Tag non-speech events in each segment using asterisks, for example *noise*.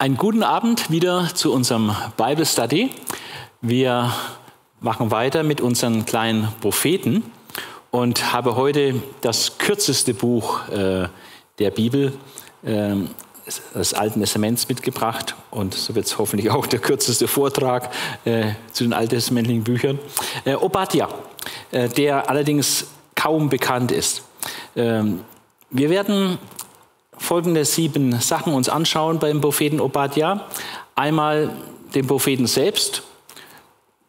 Einen guten Abend wieder zu unserem Bible Study. Wir machen weiter mit unseren kleinen Propheten und habe heute das kürzeste Buch äh, der Bibel, äh, des Alten Testaments mitgebracht und so wird es hoffentlich auch der kürzeste Vortrag äh, zu den alttestamentlichen Büchern. Äh, Obadja, äh, der allerdings kaum bekannt ist. Ähm, wir werden folgende sieben Sachen uns anschauen beim Propheten Obadja. Einmal den Propheten selbst.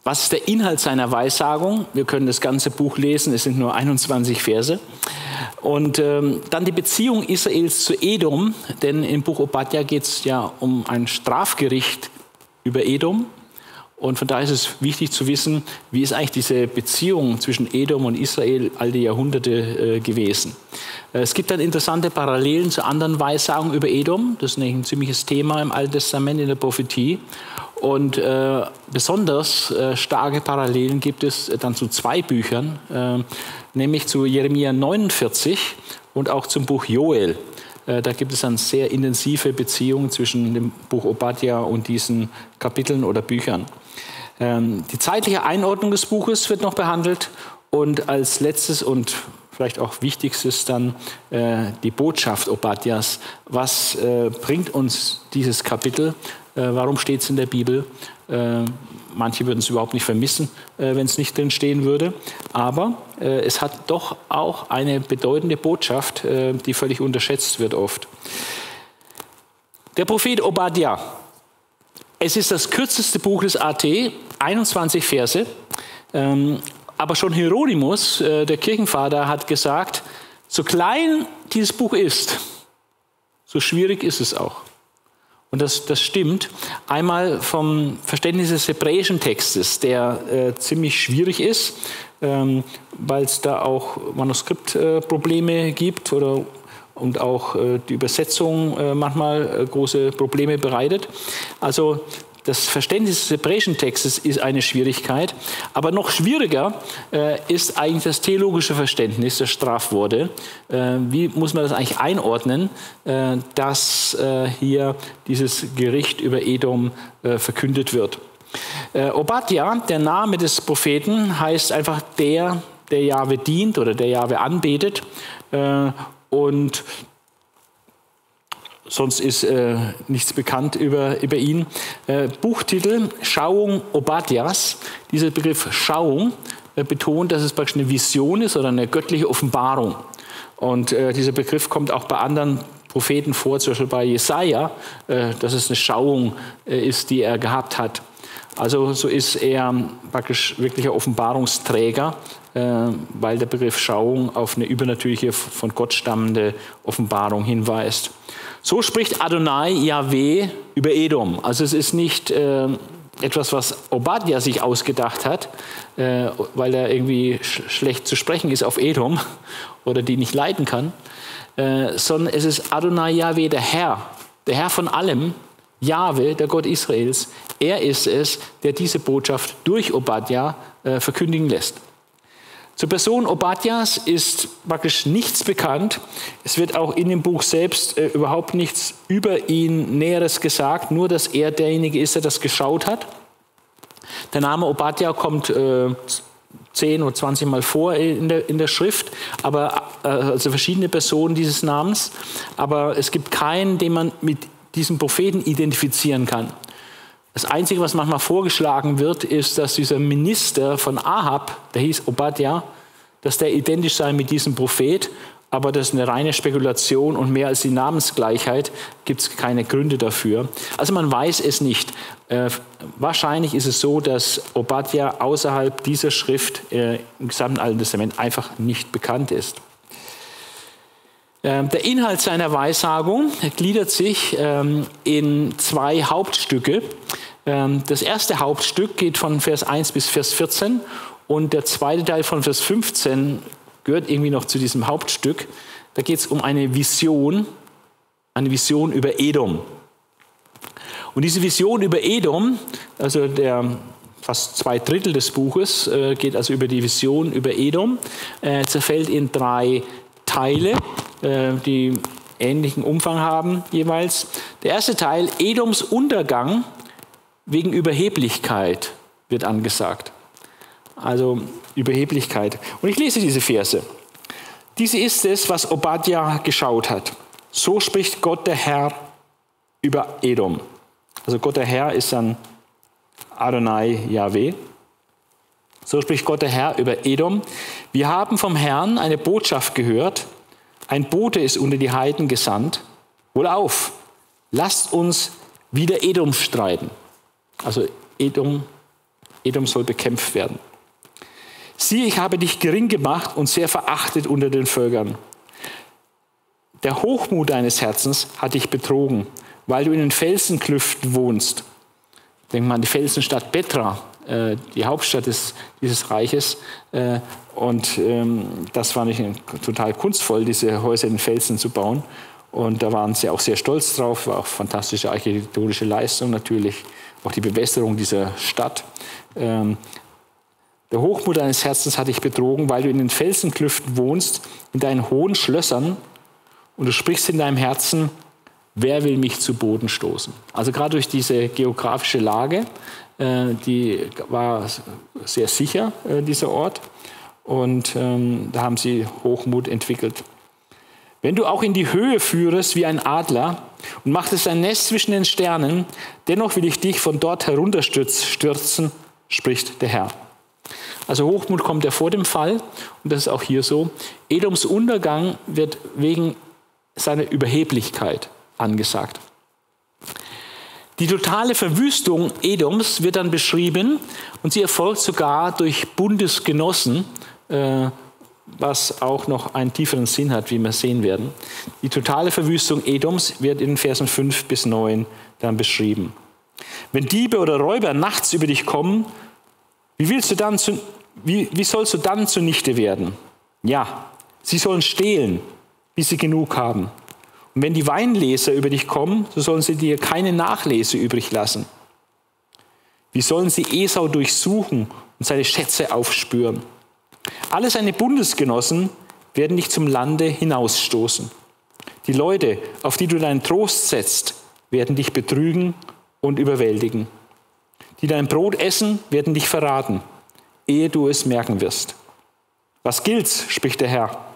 Was ist der Inhalt seiner Weissagung? Wir können das ganze Buch lesen, es sind nur 21 Verse. Und ähm, dann die Beziehung Israels zu Edom, denn im Buch Obadja geht es ja um ein Strafgericht über Edom. Und von daher ist es wichtig zu wissen, wie ist eigentlich diese Beziehung zwischen Edom und Israel all die Jahrhunderte äh, gewesen. Äh, es gibt dann interessante Parallelen zu anderen Weissagungen über Edom. Das ist ein ziemliches Thema im Alten Testament in der Prophetie. Und äh, besonders äh, starke Parallelen gibt es dann zu zwei Büchern, äh, nämlich zu Jeremia 49 und auch zum Buch Joel. Äh, da gibt es dann sehr intensive Beziehungen zwischen dem Buch Obadja und diesen Kapiteln oder Büchern. Ähm, die zeitliche Einordnung des Buches wird noch behandelt und als letztes und vielleicht auch wichtigstes dann äh, die Botschaft Obadjas. Was äh, bringt uns dieses Kapitel? Warum steht es in der Bibel? Äh, manche würden es überhaupt nicht vermissen, äh, wenn es nicht drin stehen würde. Aber äh, es hat doch auch eine bedeutende Botschaft, die völlig unterschätzt wird oft. Der Prophet Obadja. Es ist das kürzeste Buch des AT, 21 Verse. Ähm, aber schon Hieronymus, äh, der Kirchenvater, hat gesagt, so klein dieses Buch ist, so schwierig ist es auch. Und das, das stimmt. Einmal vom Verständnis des hebräischen Textes, der äh, ziemlich schwierig ist, ähm, weil es da auch Manuskriptprobleme äh, gibt oder und auch äh, die Übersetzung äh, manchmal äh, große Probleme bereitet. Also das Verständnis des hebräischen Textes ist eine Schwierigkeit, aber noch schwieriger äh, ist eigentlich das theologische Verständnis der Strafworte. Äh, wie muss man das eigentlich einordnen, äh, dass äh, hier dieses Gericht über Edom äh, verkündet wird? Äh, Obadja, der Name des Propheten, heißt einfach der, der Jahwe dient oder der Jahwe anbetet. und sonst ist äh, nichts bekannt über, über ihn. Äh, Buchtitel Schauung Obadias. Dieser Begriff Schauung äh, betont, dass es praktisch eine Vision ist oder eine göttliche Offenbarung. Und äh, dieser Begriff kommt auch bei anderen Propheten vor, zum Beispiel bei Jesaja, äh, dass es eine Schauung äh, ist, die er gehabt hat. Also so ist er praktisch wirklicher Offenbarungsträger, weil der Begriff Schauung auf eine übernatürliche, von Gott stammende Offenbarung hinweist. So spricht Adonai Yahweh über Edom. Also es ist nicht äh, etwas, was Obadja sich ausgedacht hat, äh, weil er irgendwie sch schlecht zu sprechen ist auf Edom *laughs* oder die nicht leiden kann, äh, sondern es ist Adonai Yahweh, der Herr, der Herr von allem, Yahweh, der Gott Israels. Er ist es, der diese Botschaft durch Obadja äh, verkündigen lässt. Zur Person Obadjas ist praktisch nichts bekannt. Es wird auch in dem Buch selbst äh, überhaupt nichts über ihn Näheres gesagt, nur dass er derjenige ist, der das geschaut hat. Der Name Obadja kommt äh, 10 oder 20 Mal vor in der, in der Schrift, aber äh, also verschiedene Personen dieses Namens. Aber es gibt keinen, den man mit diesem Propheten identifizieren kann. Das Einzige, was manchmal vorgeschlagen wird, ist, dass dieser Minister von Ahab, der hieß Obadja, dass der identisch sei mit diesem Prophet, aber das ist eine reine Spekulation und mehr als die Namensgleichheit gibt es keine Gründe dafür. Also man weiß es nicht. Äh, wahrscheinlich ist es so, dass Obadja außerhalb dieser Schrift äh, im gesamten Alten Testament einfach nicht bekannt ist. Ähm, der Inhalt seiner Weissagung gliedert sich ähm, in zwei Hauptstücke. Ähm, das erste Hauptstück geht von Vers 1 bis Vers 14 und der zweite Teil von Vers 15 gehört irgendwie noch zu diesem Hauptstück. Da geht es um eine Vision, eine Vision über Edom. Und diese Vision über Edom, also der fast zwei Drittel des Buches, äh, geht also über die Vision über Edom, äh, zerfällt in drei Teile. Äh, die ähnlichen Umfang haben jeweils. Der erste Teil, Edoms Untergang wegen Überheblichkeit, wird angesagt. Also Überheblichkeit. Und ich lese diese Verse. Diese ist es, was Obadja geschaut hat. So spricht Gott der Herr über Edom. Also Gott der Herr ist dann Adonai Yahweh. So spricht Gott der Herr über Edom. Wir haben vom Herrn eine Botschaft gehört. Ein Bote ist unter die Heiden gesandt. Wohl auf, lasst uns wieder Edom streiten. Also Edom, Edom soll bekämpft werden. Sieh, ich habe dich gering gemacht und sehr verachtet unter den Völkern. Der Hochmut deines Herzens hat dich betrogen, weil du in den Felsenklüften wohnst. Denk mal an die Felsenstadt Petra, äh, die Hauptstadt des, dieses Reiches. Äh, und ähm, das war nicht total kunstvoll, diese Häuser in den Felsen zu bauen. Und da waren sie auch sehr stolz drauf, war auch fantastische architektonische Leistung natürlich, auch die Bewässerung dieser Stadt. Ähm, der Hochmut deines Herzens hat dich betrogen, weil du in den Felsenklüften wohnst, in deinen hohen Schlössern und du sprichst in deinem Herzen, wer will mich zu Boden stoßen? Also gerade durch diese geografische Lage, die war sehr sicher, äh, dieser Ort. Und ähm, da haben sie Hochmut entwickelt. Wenn du auch in die Höhe führest wie ein Adler und machtest ein Nest zwischen den Sternen, dennoch will ich dich von dort herunterstürzen, spricht der Herr. Also Hochmut kommt ja vor dem Fall und das ist auch hier so. Edoms Untergang wird wegen seiner Überheblichkeit angesagt. Die totale Verwüstung Edoms wird dann beschrieben und sie erfolgt sogar durch Bundesgenossen, äh, was auch noch einen tieferen Sinn hat, wie wir sehen werden. Die totale Verwüstung Edoms wird in Versen 5 bis 9 dann beschrieben. Wenn Diebe oder Räuber nachts über dich kommen, wie, willst du dann zu, wie, wie sollst du dann zunichte werden? Ja, sie sollen stehlen, bis sie genug haben. Und wenn die Weinleser über dich kommen, so sollen sie dir keine Nachlese übrig lassen. Wie sollen sie Esau durchsuchen und seine Schätze aufspüren? Alle seine Bundesgenossen werden dich zum Lande hinausstoßen. Die Leute, auf die du deinen Trost setzt, werden dich betrügen und überwältigen. Die dein Brot essen, werden dich verraten, ehe du es merken wirst. Was gilt's, spricht der Herr.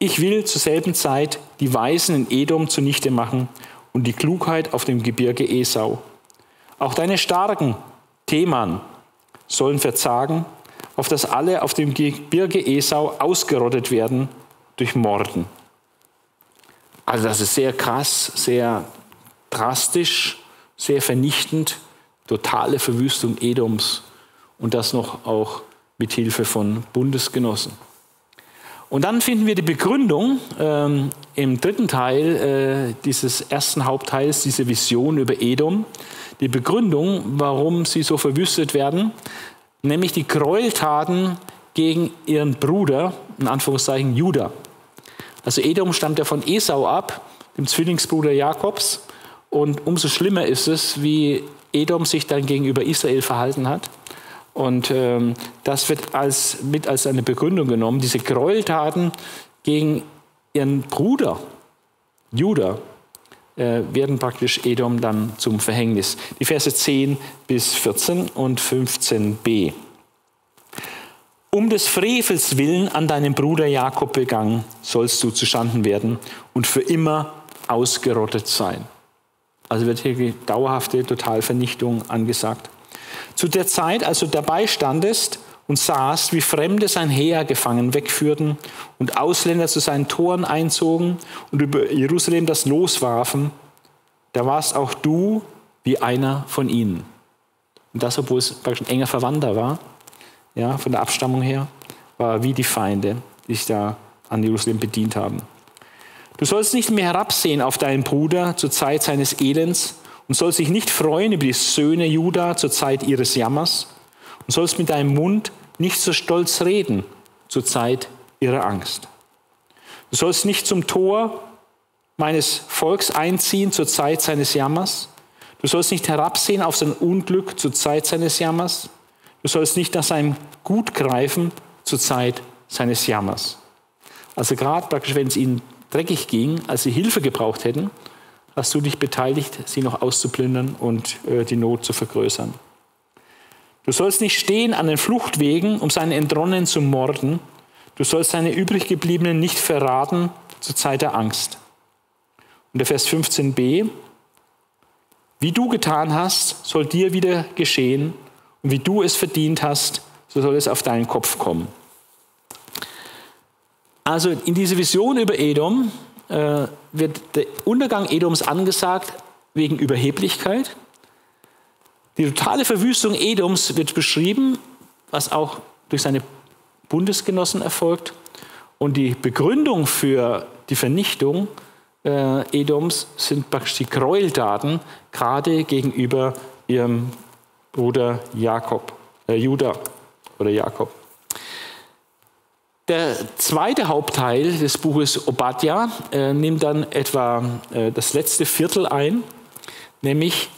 Ich will zur selben Zeit die Weisen in Edom zunichte machen und die Klugheit auf dem Gebirge Esau. Auch deine starken Themen sollen verzagen, auf dass alle auf dem Gebirge Esau ausgerottet werden durch Morden. Also das ist sehr krass, sehr drastisch, sehr vernichtend, totale Verwüstung Edoms und das noch auch mit Hilfe von Bundesgenossen. Und dann finden wir die Begründung ähm, im dritten Teil äh, dieses ersten Hauptteils, diese Vision über Edom. Die Begründung, warum sie so verwüstet werden, nämlich die Gräueltaten gegen ihren Bruder, in Anführungszeichen Judah. Also Edom stammt ja von Esau ab, dem Zwillingsbruder Jakobs. Und umso schlimmer ist es, wie Edom sich dann gegenüber Israel verhalten hat. Und ähm, das wird als, mit als eine Begründung genommen. Diese Gräueltaten gegen ihren Bruder, Judah, äh, werden praktisch Edom dann zum Verhängnis. Die Verse 10 bis 14 und 15b. Um des Frevels willen an deinem Bruder Jakob begangen, sollst du zustanden werden und für immer ausgerottet sein. Also wird hier dauerhafte Totalvernichtung angesagt. Zu der Zeit, als du dabei standest und sahst, wie Fremde sein Heer gefangen wegführten und Ausländer zu seinen Toren einzogen und über Jerusalem das Los warfen, da warst auch du wie einer von ihnen. Und das, obwohl es praktisch ein enger Verwandter war, ja, von der Abstammung her, war wie die Feinde, die sich da an Jerusalem bedient haben. Du sollst nicht mehr herabsehen auf deinen Bruder zur Zeit seines Elends und sollst dich nicht freuen über die Söhne Juda zur Zeit ihres Jammers und sollst mit deinem Mund nicht so stolz reden zur Zeit ihrer Angst. Du sollst nicht zum Tor meines Volks einziehen zur Zeit seines Jammers. Du sollst nicht herabsehen auf sein Unglück zur Zeit seines Jammers. Du sollst nicht nach seinem Gut greifen zur Zeit seines Jammers. Also gerade praktisch, wenn es ihnen dreckig ging, als sie Hilfe gebraucht hätten, hast du dich beteiligt, sie noch auszuplündern und äh, die Not zu vergrößern. Du sollst nicht stehen an den Fluchtwegen, um seine Entronnenen zu morden. Du sollst seine übriggebliebenen nicht verraten zur Zeit der Angst. Und der Vers 15b, wie du getan hast, soll dir wieder geschehen, und wie du es verdient hast, so soll es auf deinen Kopf kommen. Also in dieser Vision über Edom äh, wird der Untergang Edoms angesagt wegen Überheblichkeit. Die totale Verwüstung Edoms wird beschrieben, was auch durch seine Bundesgenossen erfolgt. Und die Begründung für die Vernichtung äh, Edoms sind praktisch die Gräueltaten, gerade gegenüber ihrem Bruder Jakob, äh, Judah oder Jakob. Der zweite Hauptteil des Buches Obadja äh, nimmt dann etwa äh, das letzte Viertel ein, nämlich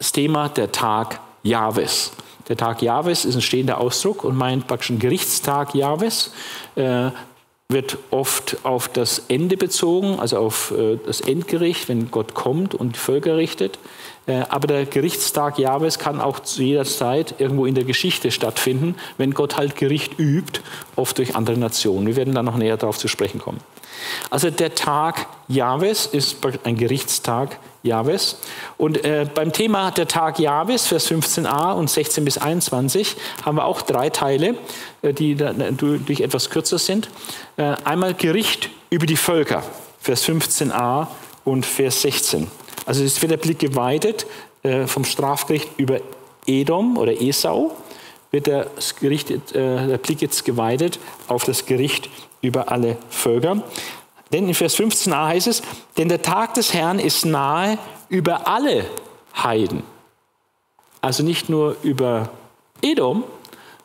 das Thema der Tag Jahwes. Der Tag Jahwes ist ein stehender Ausdruck und meint praktisch einen Gerichtstag Jahwes. Äh, wird oft auf das Ende bezogen, also auf äh, das Endgericht, wenn Gott kommt und die Völker richtet. Äh, aber der Gerichtstag Jahwes kann auch zu jeder Zeit irgendwo in der Geschichte stattfinden, wenn Gott halt Gericht übt, oft durch andere Nationen. Wir werden da noch näher darauf zu sprechen kommen. Also der Tag Jahwes ist ein Gerichtstag Jahwes. Und äh, beim Thema der Tag Jahwes, Vers 15a und 16 bis 21, haben wir auch drei Teile, äh, die durch etwas kürzer sind. Äh, einmal Gericht über die Völker, Vers 15a und Vers 16. Also es wird der Blick geweitet äh, vom Strafgericht über Edom oder Esau, wird der, Gericht, äh, der Blick jetzt geweitet auf das Gericht über alle Völker. Denn in Vers 15a heißt es, denn der Tag des Herrn ist nahe über alle Heiden. Also nicht nur über Edom,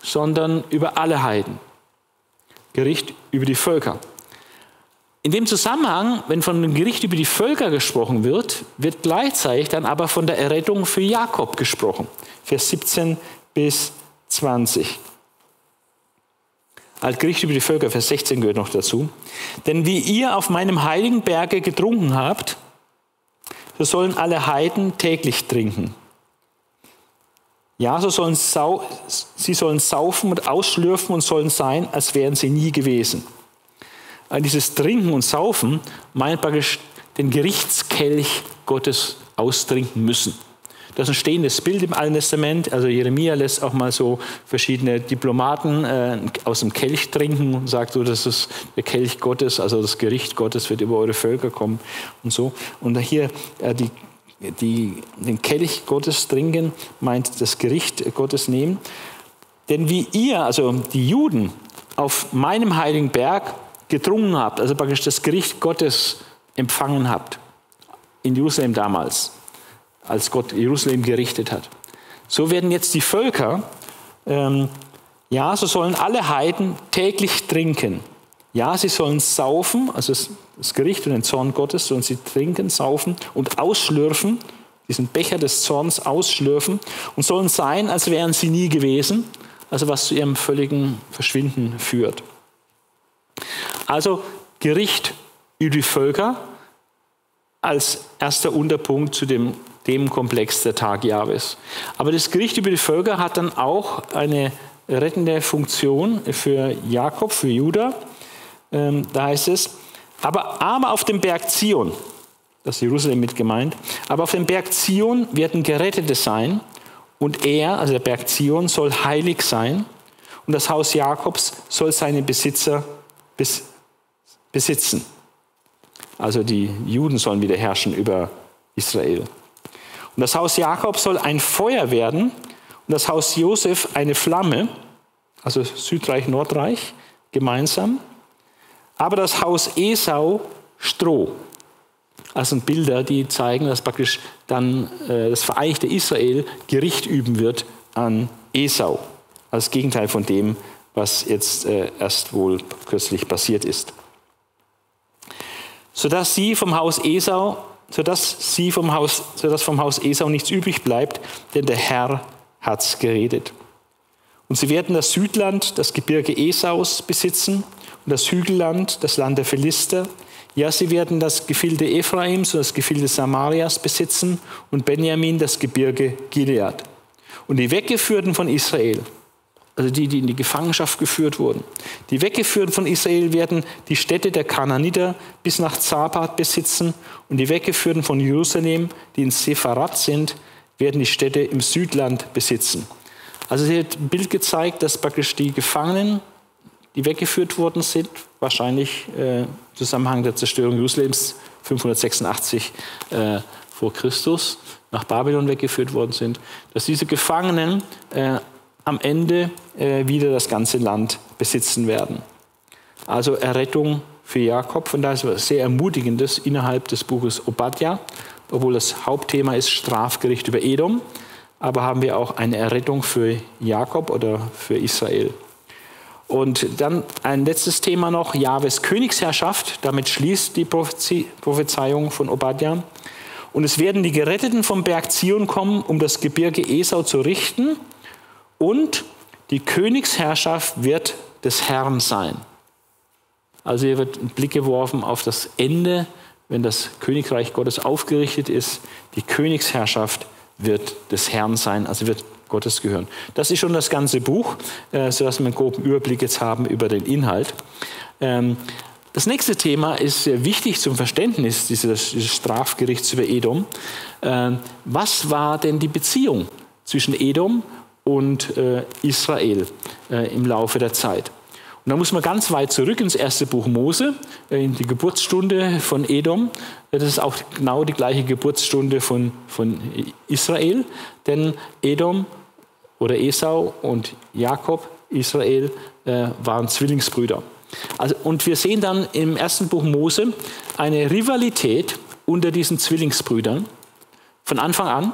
sondern über alle Heiden. Gericht über die Völker. In dem Zusammenhang, wenn von dem Gericht über die Völker gesprochen wird, wird gleichzeitig dann aber von der Errettung für Jakob gesprochen. Vers 17 bis 20. Als Gericht über die Völker, Vers 16 gehört noch dazu. Denn wie ihr auf meinem heiligen Berge getrunken habt, so sollen alle Heiden täglich trinken. Ja, so sollen sie sollen saufen und ausschlürfen und sollen sein, als wären sie nie gewesen. Also dieses Trinken und Saufen meint praktisch den Gerichtskelch Gottes austrinken müssen. Das ist ein stehendes Bild im Alten Testament. Also Jeremia lässt auch mal so verschiedene Diplomaten äh, aus dem Kelch trinken und sagt so, das ist der Kelch Gottes, also das Gericht Gottes wird über eure Völker kommen und so. Und hier äh, die, die, den Kelch Gottes trinken, meint das Gericht Gottes nehmen. Denn wie ihr, also die Juden, auf meinem heiligen Berg getrunken habt, also praktisch das Gericht Gottes empfangen habt, in Jerusalem damals, als Gott Jerusalem gerichtet hat. So werden jetzt die Völker, ähm, ja, so sollen alle Heiden täglich trinken. Ja, sie sollen saufen, also das Gericht und den Zorn Gottes sollen sie trinken, saufen und ausschlürfen, diesen Becher des Zorns ausschlürfen und sollen sein, als wären sie nie gewesen, also was zu ihrem völligen Verschwinden führt. Also Gericht über die Völker als erster Unterpunkt zu dem Themenkomplex der Tag Jahres. Aber das Gericht über die Völker hat dann auch eine rettende Funktion für Jakob, für Judah. Ähm, da heißt es, aber, aber auf dem Berg Zion, das ist Jerusalem mit gemeint, aber auf dem Berg Zion werden Gerettete sein und er, also der Berg Zion, soll heilig sein und das Haus Jakobs soll seine Besitzer besitzen. Also die Juden sollen wieder herrschen über Israel. Und das Haus Jakob soll ein Feuer werden und das Haus Josef eine Flamme, also Südreich, Nordreich gemeinsam. Aber das Haus Esau Stroh. Also Bilder, die zeigen, dass praktisch dann äh, das vereinigte Israel Gericht üben wird an Esau. Als Gegenteil von dem, was jetzt äh, erst wohl kürzlich passiert ist. Sodass sie vom Haus Esau sodass, sie vom Haus, sodass vom Haus Esau nichts übrig bleibt, denn der Herr hat's geredet. Und sie werden das Südland, das Gebirge Esaus besitzen und das Hügelland, das Land der Philister, Ja, sie werden das Gefilde Ephraims und das Gefilde Samarias besitzen und Benjamin das Gebirge Gilead. Und die Weggeführten von Israel, also die, die in die Gefangenschaft geführt wurden, die Weggeführten von Israel werden die Städte der Kananiter bis nach Zapat besitzen und die Weggeführten von Jerusalem, die in Sepharat sind, werden die Städte im Südland besitzen. Also sie hat ein Bild gezeigt, dass praktisch die Gefangenen, die weggeführt worden sind, wahrscheinlich äh, im Zusammenhang der Zerstörung Jerusalems 586 äh, vor Christus nach Babylon weggeführt worden sind, dass diese Gefangenen äh, am Ende äh, wieder das ganze Land besitzen werden. Also Errettung für Jakob, von daher ist es sehr ermutigendes innerhalb des Buches Obadja, obwohl das Hauptthema ist Strafgericht über Edom, aber haben wir auch eine Errettung für Jakob oder für Israel. Und dann ein letztes Thema noch, Jahwes Königsherrschaft. Damit schließt die Prophezeiung von Obadja. Und es werden die Geretteten vom Berg Zion kommen, um das Gebirge Esau zu richten. Und die Königsherrschaft wird des Herrn sein. Also hier wird ein Blick geworfen auf das Ende, wenn das Königreich Gottes aufgerichtet ist. Die Königsherrschaft wird des Herrn sein, also wird Gottes gehören. Das ist schon das ganze Buch, äh, sodass wir einen groben Überblick jetzt haben über den Inhalt. Ähm, das nächste Thema ist sehr wichtig zum Verständnis dieses, Strafgerichts über Edom. Ähm, was war denn die Beziehung zwischen Edom und äh, Israel äh, im Laufe der Zeit? Und da muss man ganz weit zurück ins erste Buch Mose, äh, in die Geburtsstunde von Edom. Das ist auch genau die gleiche Geburtsstunde von, von Israel, denn Edom oder Esau und Jakob, Israel, äh, waren Zwillingsbrüder. Also, und wir sehen dann im ersten Buch Mose eine Rivalität unter diesen Zwillingsbrüdern von Anfang an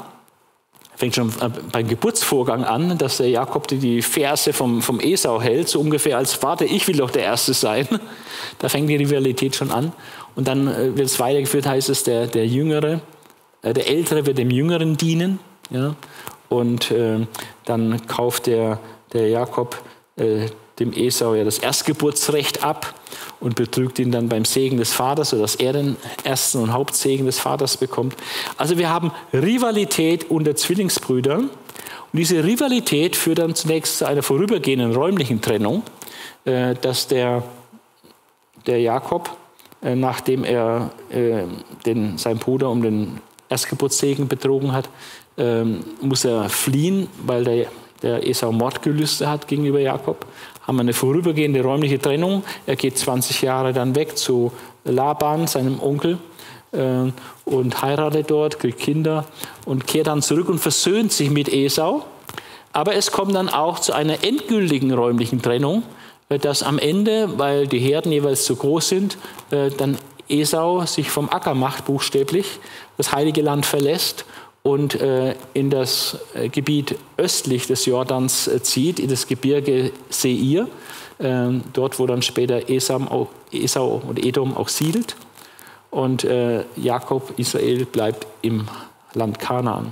fängt schon äh, beim Geburtsvorgang an, dass der Jakob die Verse vom, vom Esau hält, so ungefähr als Vater, ich will doch der Erste sein. Da fängt die Rivalität schon an. Und dann äh, wird es weitergeführt, heißt es, der, der Jüngere, äh, der Ältere wird dem Jüngeren dienen. Ja? Und äh, dann kauft der, der Jakob äh, dem Esau ja das Erstgeburtsrecht ab und betrügt ihn dann beim Segen des Vaters, sodass er den ersten und Hauptsegen des Vaters bekommt. Also wir haben Rivalität unter Zwillingsbrüdern. Und diese Rivalität führt dann zunächst zu einer vorübergehenden räumlichen Trennung, äh, dass der, der Jakob, äh, nachdem er äh, den, seinen Bruder um den Erstgeburtssegen betrogen hat, ähm, muss er fliehen, weil der, der Esau Mordgelüste hat gegenüber Jakob haben wir eine vorübergehende räumliche Trennung. Er geht 20 Jahre dann weg zu Laban, seinem Onkel, äh, und heiratet dort, kriegt Kinder und kehrt dann zurück und versöhnt sich mit Esau. Aber es kommt dann auch zu einer endgültigen räumlichen Trennung, äh, dass am Ende, weil die Herden jeweils zu groß sind, äh, dann Esau sich vom Acker macht, buchstäblich, das heilige Land verlässt und äh, in das äh, Gebiet östlich des Jordans äh, zieht, in das Gebirge Seir, ähm, dort wo dann später Esam auch, Esau und Edom auch siedelt. Und Jakob, Israel, bleibt im Land Kanaan.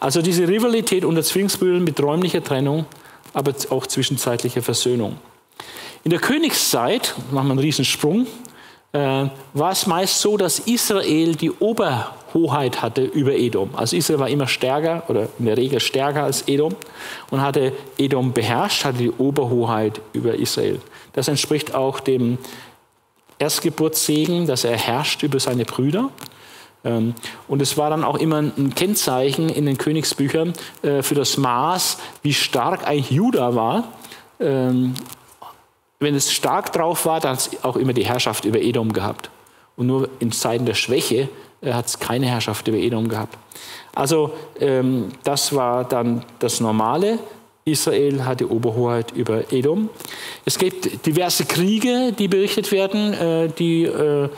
Also diese Rivalität unter Zwillingsbrüdern mit räumlicher Trennung, aber auch zwischenzeitlicher Versöhnung. In der Königszeit, machen wir einen Riesensprung, äh, war es meist so, dass Israel die Oberhoheit hatte über Edom. Also Israel war immer stärker oder in der Regel stärker als Edom und hatte Edom beherrscht, hatte die Oberhoheit über Israel. Das entspricht auch dem Erstgeburtssegen, dass er herrscht über seine Brüder. Ähm, und es war dann auch immer ein Kennzeichen in den Königsbüchern äh, für das Maß, wie stark eigentlich Juda war ähm, wenn es stark drauf war, dann hat es auch immer die Herrschaft über Edom gehabt. Und nur in Zeiten der Schwäche äh, hat es keine Herrschaft über Edom gehabt. Also ähm, das war dann das Normale. Israel hatte Oberhoheit über Edom. Es gibt diverse Kriege, die berichtet werden, äh, die äh,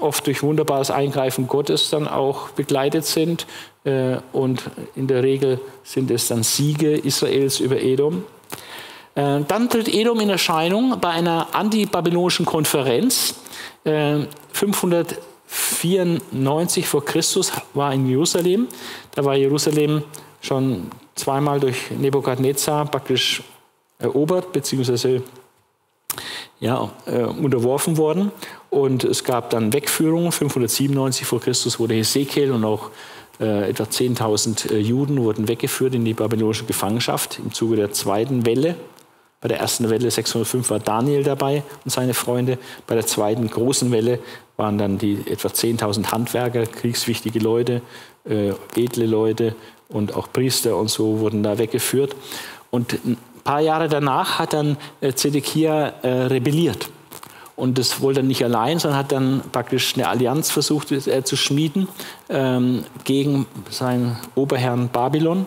oft durch wunderbares Eingreifen Gottes dann auch begleitet sind. Äh, und in der Regel sind es dann Siege Israels über Edom. Äh, dann tritt Edom in Erscheinung bei einer antibabylonischen Konferenz äh, 500 94 vor Christus war in Jerusalem. Da war Jerusalem schon zweimal durch Nebukadnezar praktisch erobert bzw. Ja, äh, unterworfen worden. Und es gab dann Wegführungen. 597 vor Christus wurde Hesekiel und auch äh, etwa 10.000 äh, Juden wurden weggeführt in die babylonische Gefangenschaft im Zuge der zweiten Welle bei der ersten Welle 605 war Daniel dabei und seine Freunde. Bei der zweiten großen Welle waren dann die etwa 10.000 Handwerker, kriegswichtige Leute, äh, edle Leute und auch Priester und so wurden da weggeführt. Und ein paar Jahre danach hat dann äh, Zedekia äh, rebelliert. Und das wollte er nicht allein, sondern hat dann praktisch eine Allianz versucht äh, zu schmieden ähm, gegen seinen Oberherrn Babylon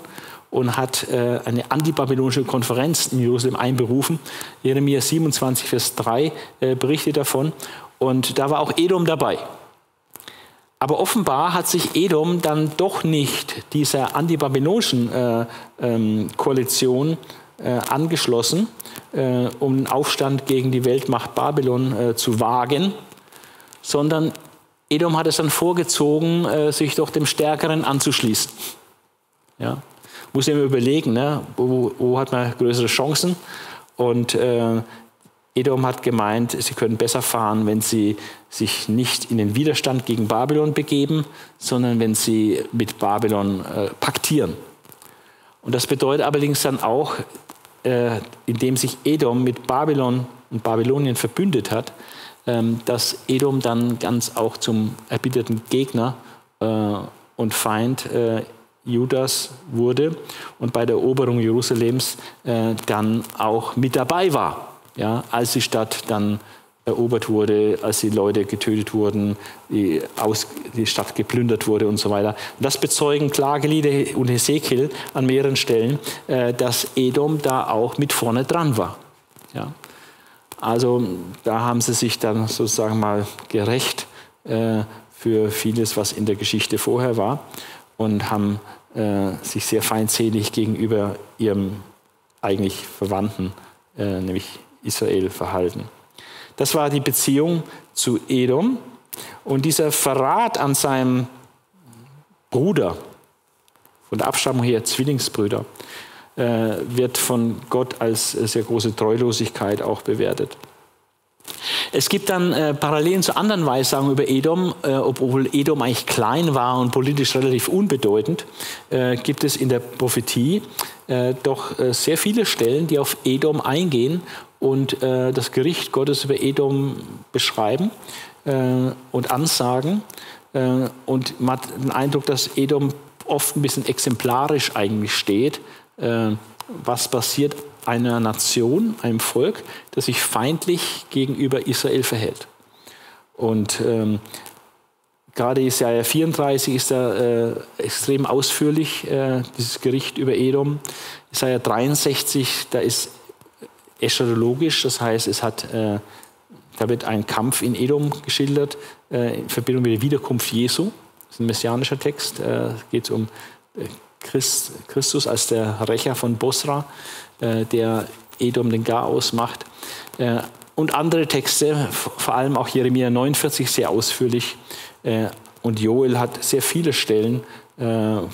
und hat äh, eine antibabylonische Konferenz in Jerusalem einberufen. Jeremia 27, Vers 3 äh, berichtet davon. Und da war auch Edom dabei. Aber offenbar hat sich Edom dann doch nicht dieser antibabylonischen äh, ähm, Koalition äh, angeschlossen, äh, um einen Aufstand gegen die Weltmacht Babylon äh, zu wagen, sondern Edom hat es dann vorgezogen, äh, sich doch dem Stärkeren anzuschließen. Ja muss ich mir überlegen, ne, wo, wo, hat man größere Chancen. Und äh, Edom hat gemeint, sie können besser fahren, wenn sie sich nicht in den Widerstand gegen Babylon begeben, sondern wenn sie mit Babylon äh, paktieren. Und das bedeutet allerdings dann auch, äh, indem sich Edom mit Babylon und Babylonien verbündet hat, ähm, dass Edom dann ganz auch zum erbitterten Gegner äh, und Feind äh, Judas wurde und bei der Eroberung Jerusalems äh, dann auch mit dabei war, ja, als die Stadt dann erobert wurde, als die Leute getötet wurden, die, aus, die Stadt geplündert wurde und so weiter. Und das bezeugen Klagelieder und Hesekiel an mehreren Stellen, äh, dass Edom da auch mit vorne dran war. Ja. Also da haben sie sich dann sozusagen mal gerecht äh, für vieles, was in der Geschichte vorher war und haben äh, sich sehr feindselig gegenüber ihrem eigentlich Verwandten, äh, nämlich Israel, verhalten. Das war die Beziehung zu Edom. Und dieser Verrat an seinem Bruder, von der Abstammung her Zwillingsbrüder, äh, wird von Gott als sehr große Treulosigkeit auch bewertet. Es gibt dann äh, Parallelen zu anderen Weissagungen über Edom, äh, obwohl Edom eigentlich klein war und politisch relativ unbedeutend, äh, gibt es in der Prophetie äh, doch äh, sehr viele Stellen, die auf Edom eingehen und äh, das Gericht Gottes über Edom beschreiben und ansagen. und man hat den Eindruck, dass Edom oft ein bisschen exemplarisch eigentlich steht, was passiert einer Nation, einem Volk, das sich feindlich gegenüber Israel verhält. Und ähm, gerade Jesaja 34 ist da äh, extrem ausführlich, äh, dieses Gericht über Edom. Jesaja 63, da ist eschatologisch, das heißt, es hat, äh, da wird ein Kampf in Edom geschildert äh, in Verbindung mit der Wiederkunft Jesu. Das ist ein messianischer Text, äh, geht um äh, Christ, Christus als der Rächer von Bosra. Äh, der Edom den Garaus macht. Äh, und andere Texte, vor allem auch Jeremia 49 sehr ausführlich. Äh, und Joel hat sehr viele Stellen,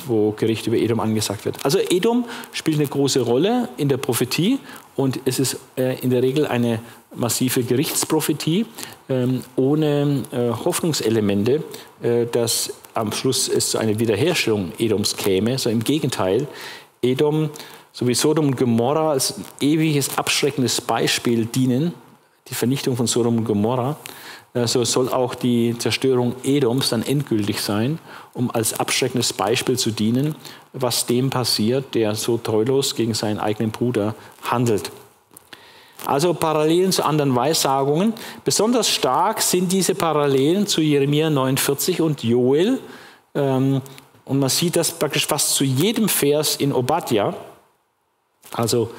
wo Gericht über Edom angesagt wird. Also Edom spielt eine große Rolle in der Prophetie und es ist in der Regel eine massive Gerichtsprophetie ähm, ohne Hoffnungselemente, dass am Schluss es zu einer Wiederherstellung Edoms käme. So im Gegenteil, Edom so wie Sodom und Gomorra als ewiges, abschreckendes Beispiel dienen, die Vernichtung von Sodom und Gomorra, so also soll auch die Zerstörung Edoms dann endgültig sein, um als abschreckendes Beispiel zu dienen, was dem passiert, der so treulos gegen seinen eigenen Bruder handelt. Also Parallelen zu anderen Weissagungen. Besonders stark sind diese Parallelen zu Jeremia 49 und Joel. Ähm, und man sieht das praktisch fast zu jedem Vers in Obadja. Also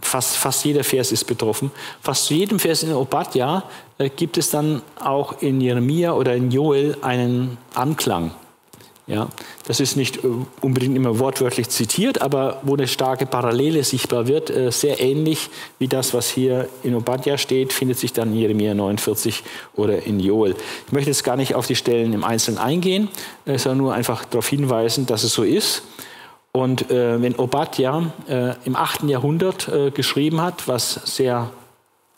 fast, fast jeder Vers ist betroffen. Fast zu jedem Vers in Obadja äh, gibt es dann auch in Jeremia oder in Joel einen Anklang. Ja, das ist nicht äh, unbedingt immer wortwörtlich zitiert, aber wo eine starke Parallele sichtbar wird, äh, sehr ähnlich wie das, was hier in Obadja steht, findet sich dann in Jeremia 49 oder in Joel. Ich möchte jetzt gar nicht auf die Stellen im Einzelnen eingehen, sondern nur einfach darauf hinweisen, dass es so ist. Und äh, wenn Obadja äh, im 8. Jahrhundert äh, geschrieben hat, was sehr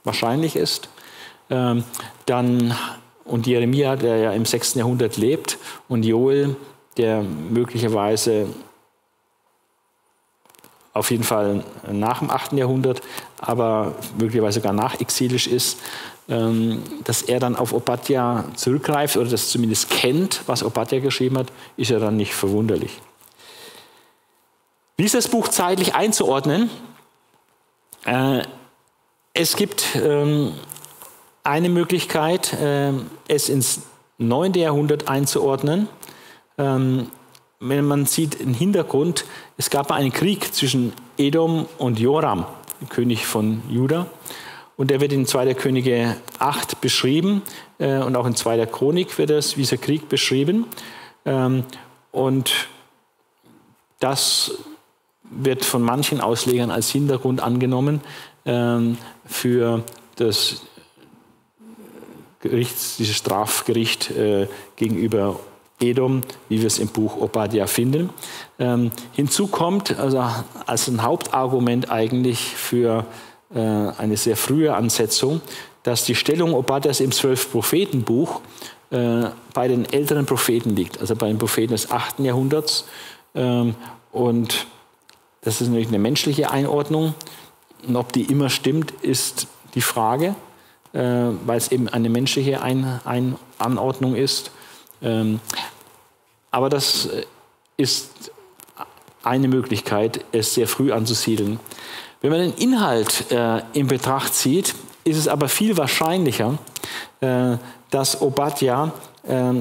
wahrscheinlich ist. Ähm, dann und Jeremia, der ja im 6. Jahrhundert lebt, und Joel, der möglicherweise auf jeden Fall nach dem 8. Jahrhundert, aber möglicherweise sogar nachexilisch ist, ähm, dass er dann auf Obadja zurückgreift oder das zumindest kennt, was Obadja geschrieben hat, ist ja dann nicht verwunderlich. Wie ist das Buch zeitlich einzuordnen? Äh, es gibt ähm, eine Möglichkeit, äh, es ins 9. Jahrhundert einzuordnen. Ähm, wenn man sieht im Hintergrund, es gab einen Krieg zwischen Edom und Joram, König von Juda. Und der wird in 2. Könige 8 beschrieben äh, und auch in 2. Chronik wird das, dieser Krieg beschrieben. Ähm, und das wird von manchen Auslegern als Hintergrund angenommen ähm, für das Gericht, dieses Strafgericht äh, gegenüber Edom, wie wir es im Buch Obadiah finden. Ähm, hinzu kommt also als ein Hauptargument eigentlich für äh, eine sehr frühe Ansetzung, dass die Stellung Obadias im Zwölf-Propheten-Buch äh, bei den älteren Propheten liegt, also bei den Propheten des 8. Jahrhunderts. Ähm, und das ist natürlich eine menschliche Einordnung. Und ob die immer stimmt, ist die Frage, äh, weil es eben eine menschliche Ein Ein Anordnung ist. Ähm, aber das ist eine Möglichkeit, es sehr früh anzusiedeln. Wenn man den Inhalt äh, in Betracht zieht, ist es aber viel wahrscheinlicher, äh, dass Obadja äh,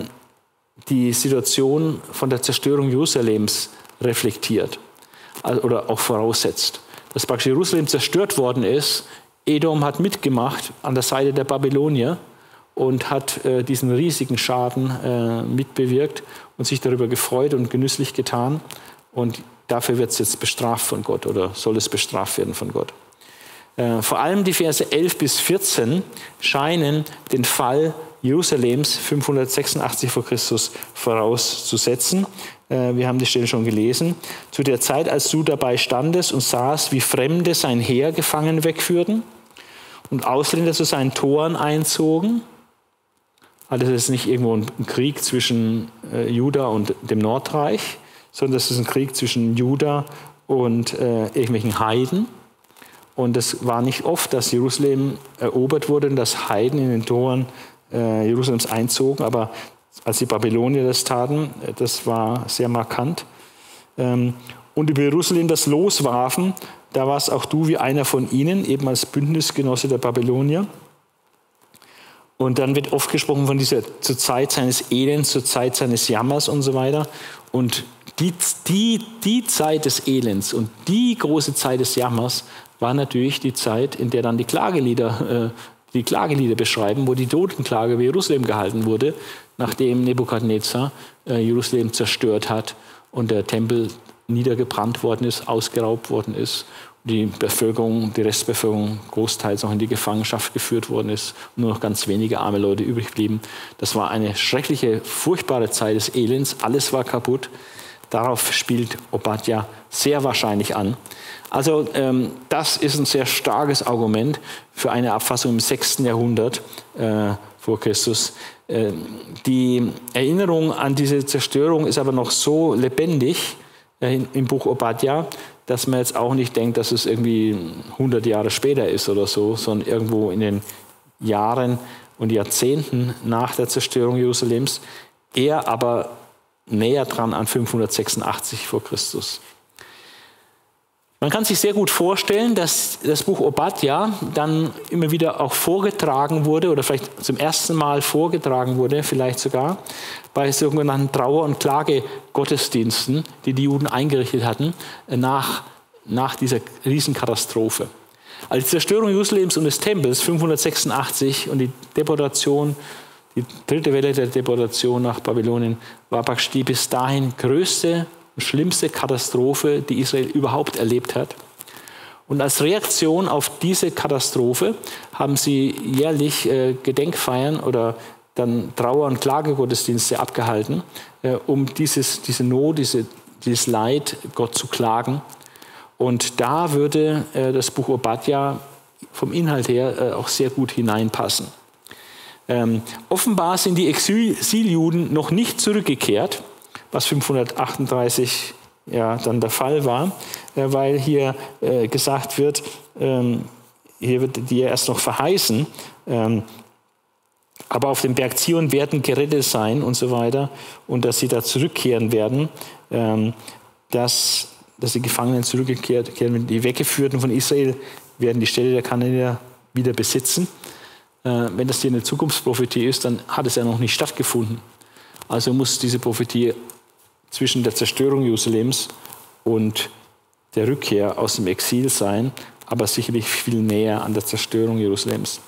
die Situation von der Zerstörung Jerusalems reflektiert also, oder auch voraussetzt. Dass praktisch Jerusalem zerstört worden ist, Edom hat mitgemacht an der Seite der Babylonier und hat äh, diesen riesigen Schaden äh, mitbewirkt und sich darüber gefreut und genüsslich getan. Und dafür wird es jetzt bestraft von Gott oder soll es bestraft werden von Gott. Äh, vor allem die Verse 11 bis 14 scheinen den Fall Jerusalems 586 vor Christus vorauszusetzen. Äh, wir haben die Stelle schon gelesen. Zu der Zeit, als du dabei standest und sahst, wie Fremde sein Heer gefangen wegführten und Ausländer zu seinen Toren einzogen. Also das ist nicht irgendwo ein Krieg zwischen äh, Juda und dem Nordreich, sondern das ist ein Krieg zwischen Juda und äh, irgendwelchen Heiden. Und es war nicht oft, dass Jerusalem erobert wurde und dass Heiden in den Toren äh, Jerusalems einzogen, aber als die Babylonier das taten, äh, das war sehr markant. Ähm, und über Jerusalem das loswarfen, da warst auch du wie einer von ihnen, eben als Bündnisgenosse der Babylonier. Und dann wird oft gesprochen von dieser zur Zeit seines Elends, zur Zeit seines Jammers und so weiter. Und die, die, die Zeit des Elends und die große Zeit des Jammers war natürlich die Zeit, in der dann die Klagelieder, äh, die Klagelieder beschreiben, wo die Totenklage über Jerusalem gehalten wurde, nachdem Nebukadnezar äh, Jerusalem zerstört hat und der Tempel niedergebrannt worden ist, ausgeraubt worden ist die Bevölkerung, die Restbevölkerung großteils noch in die Gefangenschaft geführt worden ist und nur noch ganz wenige arme Leute übrig blieben. Das war eine schreckliche, furchtbare Zeit des Elends. Alles war kaputt. Darauf spielt Obadja sehr wahrscheinlich an. Also ähm, das ist ein sehr starkes Argument für eine Abfassung im 6. Jahrhundert äh, vor Christus. Äh, die Erinnerung an diese Zerstörung ist aber noch so lebendig äh, im Buch Obadja, dass man jetzt auch nicht denkt, dass es irgendwie 100 Jahre später ist oder so, sondern irgendwo in den Jahren und Jahrzehnten nach der Zerstörung Jerusalems, eher aber näher dran an 586 vor Christus. Man kann sich sehr gut vorstellen, dass das Buch Obadja dann immer wieder auch vorgetragen wurde oder vielleicht zum ersten Mal vorgetragen wurde, vielleicht sogar bei sogenannten Trauer- und Klagegottesdiensten, die die Juden eingerichtet hatten nach, nach dieser Riesenkatastrophe. Also die Zerstörung Jerusalems und des Tempels 586 und die Deportation, die dritte Welle der Deportation nach Babylonien war die bis dahin größte schlimmste Katastrophe, die Israel überhaupt erlebt hat. Und als Reaktion auf diese Katastrophe haben sie jährlich äh, Gedenkfeiern oder dann Trauer- und Klagegottesdienste abgehalten, äh, um dieses, diese Not, diese, dieses Leid Gott zu klagen. Und da würde äh, das Buch Obadja vom Inhalt her äh, auch sehr gut hineinpassen. Ähm, offenbar sind die Exiljuden noch nicht zurückgekehrt, was 538 ja, dann der Fall war, äh, weil hier äh, gesagt wird, ähm, hier wird ja erst noch verheißen, ähm, aber auf dem Berg Zion werden gerettet sein und so weiter und dass sie da zurückkehren werden, ähm, dass, dass die Gefangenen zurückgekehrt werden, die Weggeführten von Israel werden die Städte der Kanäner wieder besitzen. Äh, wenn das hier eine Zukunftsprophetie ist, dann hat es ja noch nicht stattgefunden. Also muss diese Prophetie zwischen der Zerstörung Jerusalems und der Rückkehr aus dem Exil sein, aber sicherlich viel näher an der Zerstörung Jerusalems.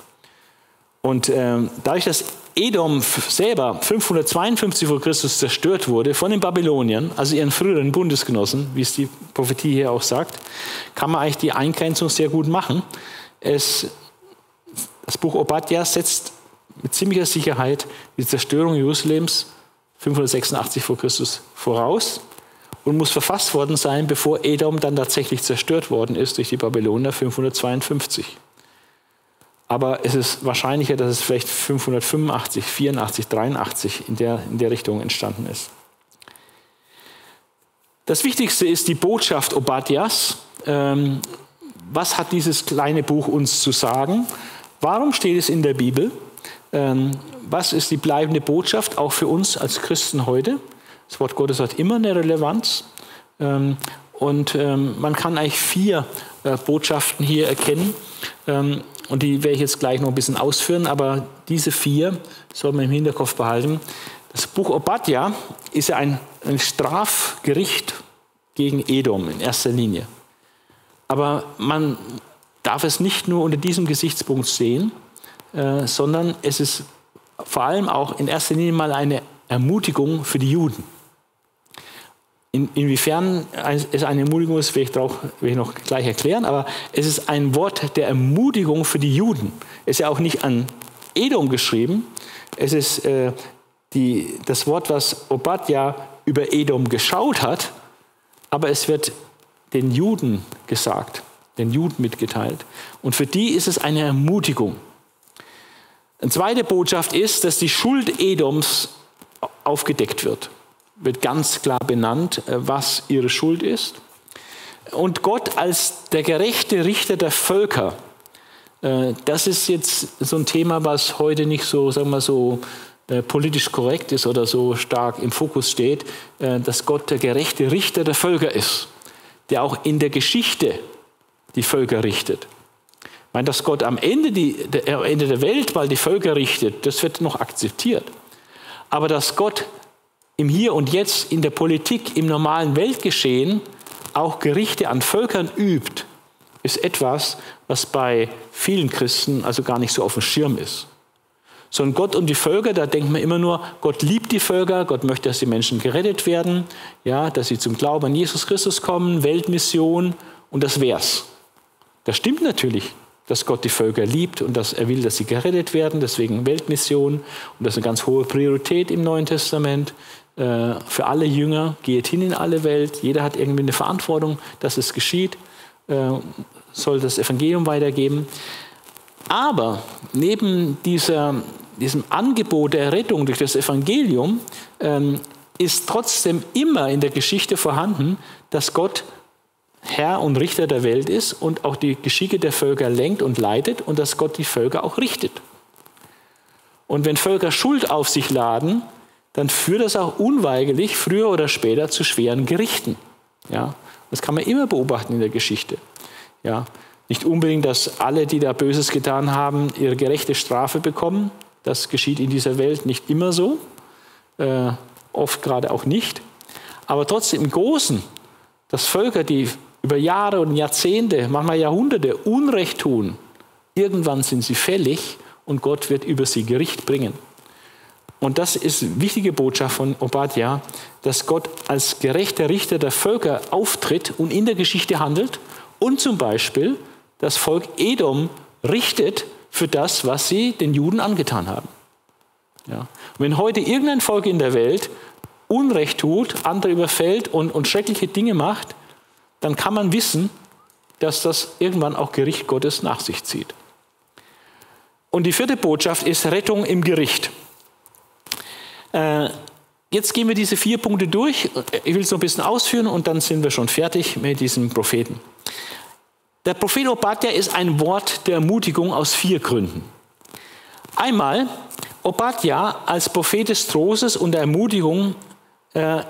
Und ähm, dadurch, dass Edom selber 552 vor Christus zerstört wurde von den Babyloniern, also ihren früheren Bundesgenossen, wie es die Prophetie hier auch sagt, kann man eigentlich die Eingrenzung sehr gut machen. Es, das Buch Obadja setzt mit ziemlicher Sicherheit die Zerstörung Jerusalems 586 vor Christus voraus und muss verfasst worden sein, bevor Edom dann tatsächlich zerstört worden ist durch die Babylonier 552. Aber es ist wahrscheinlicher, dass es vielleicht 585, 84, 83 in der, in der Richtung entstanden ist. Das Wichtigste ist die Botschaft Obadias. Ähm, was hat dieses kleine Buch uns zu sagen? Warum steht es in der Bibel? Ähm, was ist die bleibende Botschaft auch für uns als Christen heute? Das Wort Gottes hat immer eine Relevanz. Ähm, und ähm, man kann eigentlich vier äh, Botschaften hier erkennen. Und die werde ich jetzt gleich noch ein bisschen ausführen, aber diese vier soll man im Hinterkopf behalten. Das Buch Obadja ist ja ein, ein Strafgericht gegen Edom in erster Linie. Aber man darf es nicht nur unter diesem Gesichtspunkt sehen, äh, sondern es ist vor allem auch in erster Linie mal eine Ermutigung für die Juden. In, inwiefern es eine Ermutigung ist, will ich, drauf, will ich noch gleich erklären, aber es ist ein Wort der Ermutigung für die Juden. Es ist ja auch nicht an Edom geschrieben, es ist äh, die, das Wort, was Obadja über Edom geschaut hat, aber es wird den Juden gesagt, den Juden mitgeteilt. Und für die ist es eine Ermutigung. Eine zweite Botschaft ist, dass die Schuld Edoms aufgedeckt wird. Wird ganz klar benannt, äh, was ihre Schuld ist. Und Gott als der gerechte Richter der Völker, äh, das ist jetzt so ein Thema, was heute nicht so, sagen wir so, äh, politisch korrekt ist oder so stark im Fokus steht, dass Gott der gerechte Richter der Völker ist, der auch in der Geschichte die Völker richtet. Meine, dass Gott am Ende, die, der, am Ende der Welt mal die Völker richtet, das wird noch akzeptiert. Aber dass Gott im Hier und Jetzt in der Politik, im normalen Weltgeschehen auch Gerichte an Völkern übt, ist etwas, was bei vielen Christen also gar nicht so auf dem Schirm ist. Sondern Gott und die Völker, da denkt man immer nur, Gott liebt die Völker, Gott möchte, dass die Menschen gerettet werden, ja, dass sie zum Glauben an Jesus Christus kommen, Weltmission und das wär's. Das stimmt natürlich dass Gott die Völker liebt und dass er will, dass sie gerettet werden, deswegen Weltmission. Und das ist eine ganz hohe Priorität im Neuen Testament. Äh, für alle Jünger, geht hin in alle Welt. Jeder hat irgendwie eine Verantwortung, dass es geschieht, äh, soll das Evangelium weitergeben. Aber neben dieser, diesem Angebot der Rettung durch das Evangelium ähm, ist trotzdem immer in der Geschichte vorhanden, dass Gott Herr und Richter der Welt ist und auch die Geschicke der Völker lenkt und leitet und dass Gott die Völker auch richtet. Und wenn Völker Schuld auf sich laden, dann führt das auch unweigerlich früher oder später zu schweren Gerichten. Ja, das kann man immer beobachten in der Geschichte. Ja, nicht unbedingt, dass alle, die da Böses getan haben, ihre gerechte Strafe bekommen. Das geschieht in dieser Welt nicht immer so, äh, oft gerade auch nicht. Aber trotzdem im Großen, dass Völker, die über Jahre und Jahrzehnte, manchmal Jahrhunderte Unrecht tun, irgendwann sind sie fällig und Gott wird über sie Gericht bringen. Und das ist eine wichtige Botschaft von Obadja, dass Gott als gerechter Richter der Völker auftritt und in der Geschichte handelt und zum Beispiel das Volk Edom richtet für das, was sie den Juden angetan haben. Ja. wenn heute irgendein Volk in der Welt Unrecht tut, andere überfällt und, und schreckliche Dinge macht, dann kann man wissen, dass das irgendwann auch Gericht Gottes nach sich zieht. Und die vierte Botschaft ist Rettung im Gericht. Äh, jetzt gehen wir diese vier Punkte durch. Ich will es noch ein bisschen ausführen und dann sind wir schon fertig mit diesem Propheten. Der Prophet Obadja ist ein Wort der Ermutigung aus vier Gründen. Einmal, Obadja als Prophet des Trostes und der Ermutigung äh,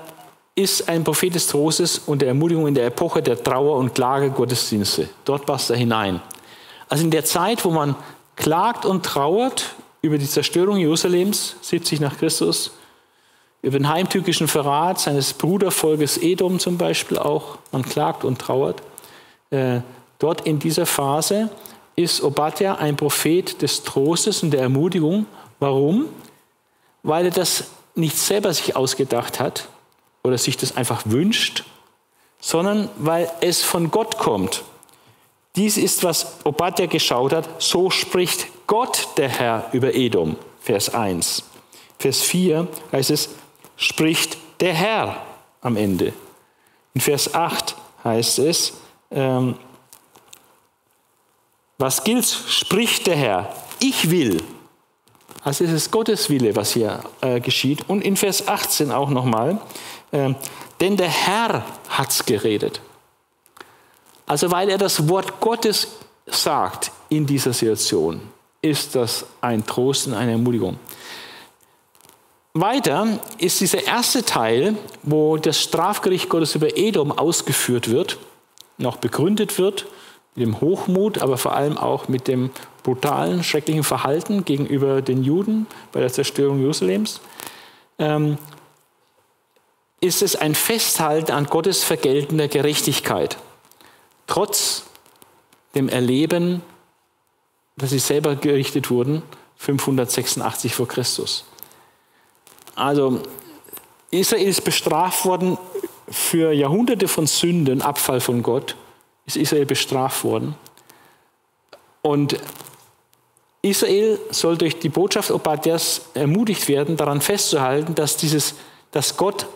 ist ein Prophet des Trostes und der Ermutigung in der Epoche der Trauer- und Klagegottesdienste. Dort passt er hinein. Also in der Zeit, wo man klagt und trauert über die Zerstörung Jerusalems, 70 nach Christus, über den heimtückischen Verrat seines Brudervolkes Edom zum Beispiel auch. Man klagt und trauert. Äh, dort in dieser Phase ist Obadja ein Prophet des Trostes und der Ermutigung. Warum? Weil er das nicht selber sich ausgedacht hat oder sich das einfach wünscht, sondern weil es von Gott kommt. Dies ist, was Obadja geschaut hat. So spricht Gott, der Herr, über Edom. Vers 1. Vers 4 heißt es, spricht der Herr am Ende. In Vers 8 heißt es, ähm, was gilt, spricht der Herr, ich will. Also es ist Gottes Wille, was hier äh, geschieht. Und in Vers 18 auch nochmal, denn der Herr hat es geredet. Also weil er das Wort Gottes sagt in dieser Situation, ist das ein Trost und eine Ermutigung. Weiter ist dieser erste Teil, wo das Strafgericht Gottes über Edom ausgeführt wird, noch begründet wird, mit dem Hochmut, aber vor allem auch mit dem brutalen, schrecklichen Verhalten gegenüber den Juden bei der Zerstörung Jerusalems, ähm, ist es ein Festhalten an Gottes vergeltender Gerechtigkeit trotz dem Erleben, dass sie selber gerichtet wurden, 586 vor Christus. Also Israel ist bestraft worden für Jahrhunderte von Sünden, Abfall von Gott, ist Israel bestraft worden. Und Israel soll durch die Botschaft Obadias ermutigt werden, daran festzuhalten, dass, dieses, dass Gott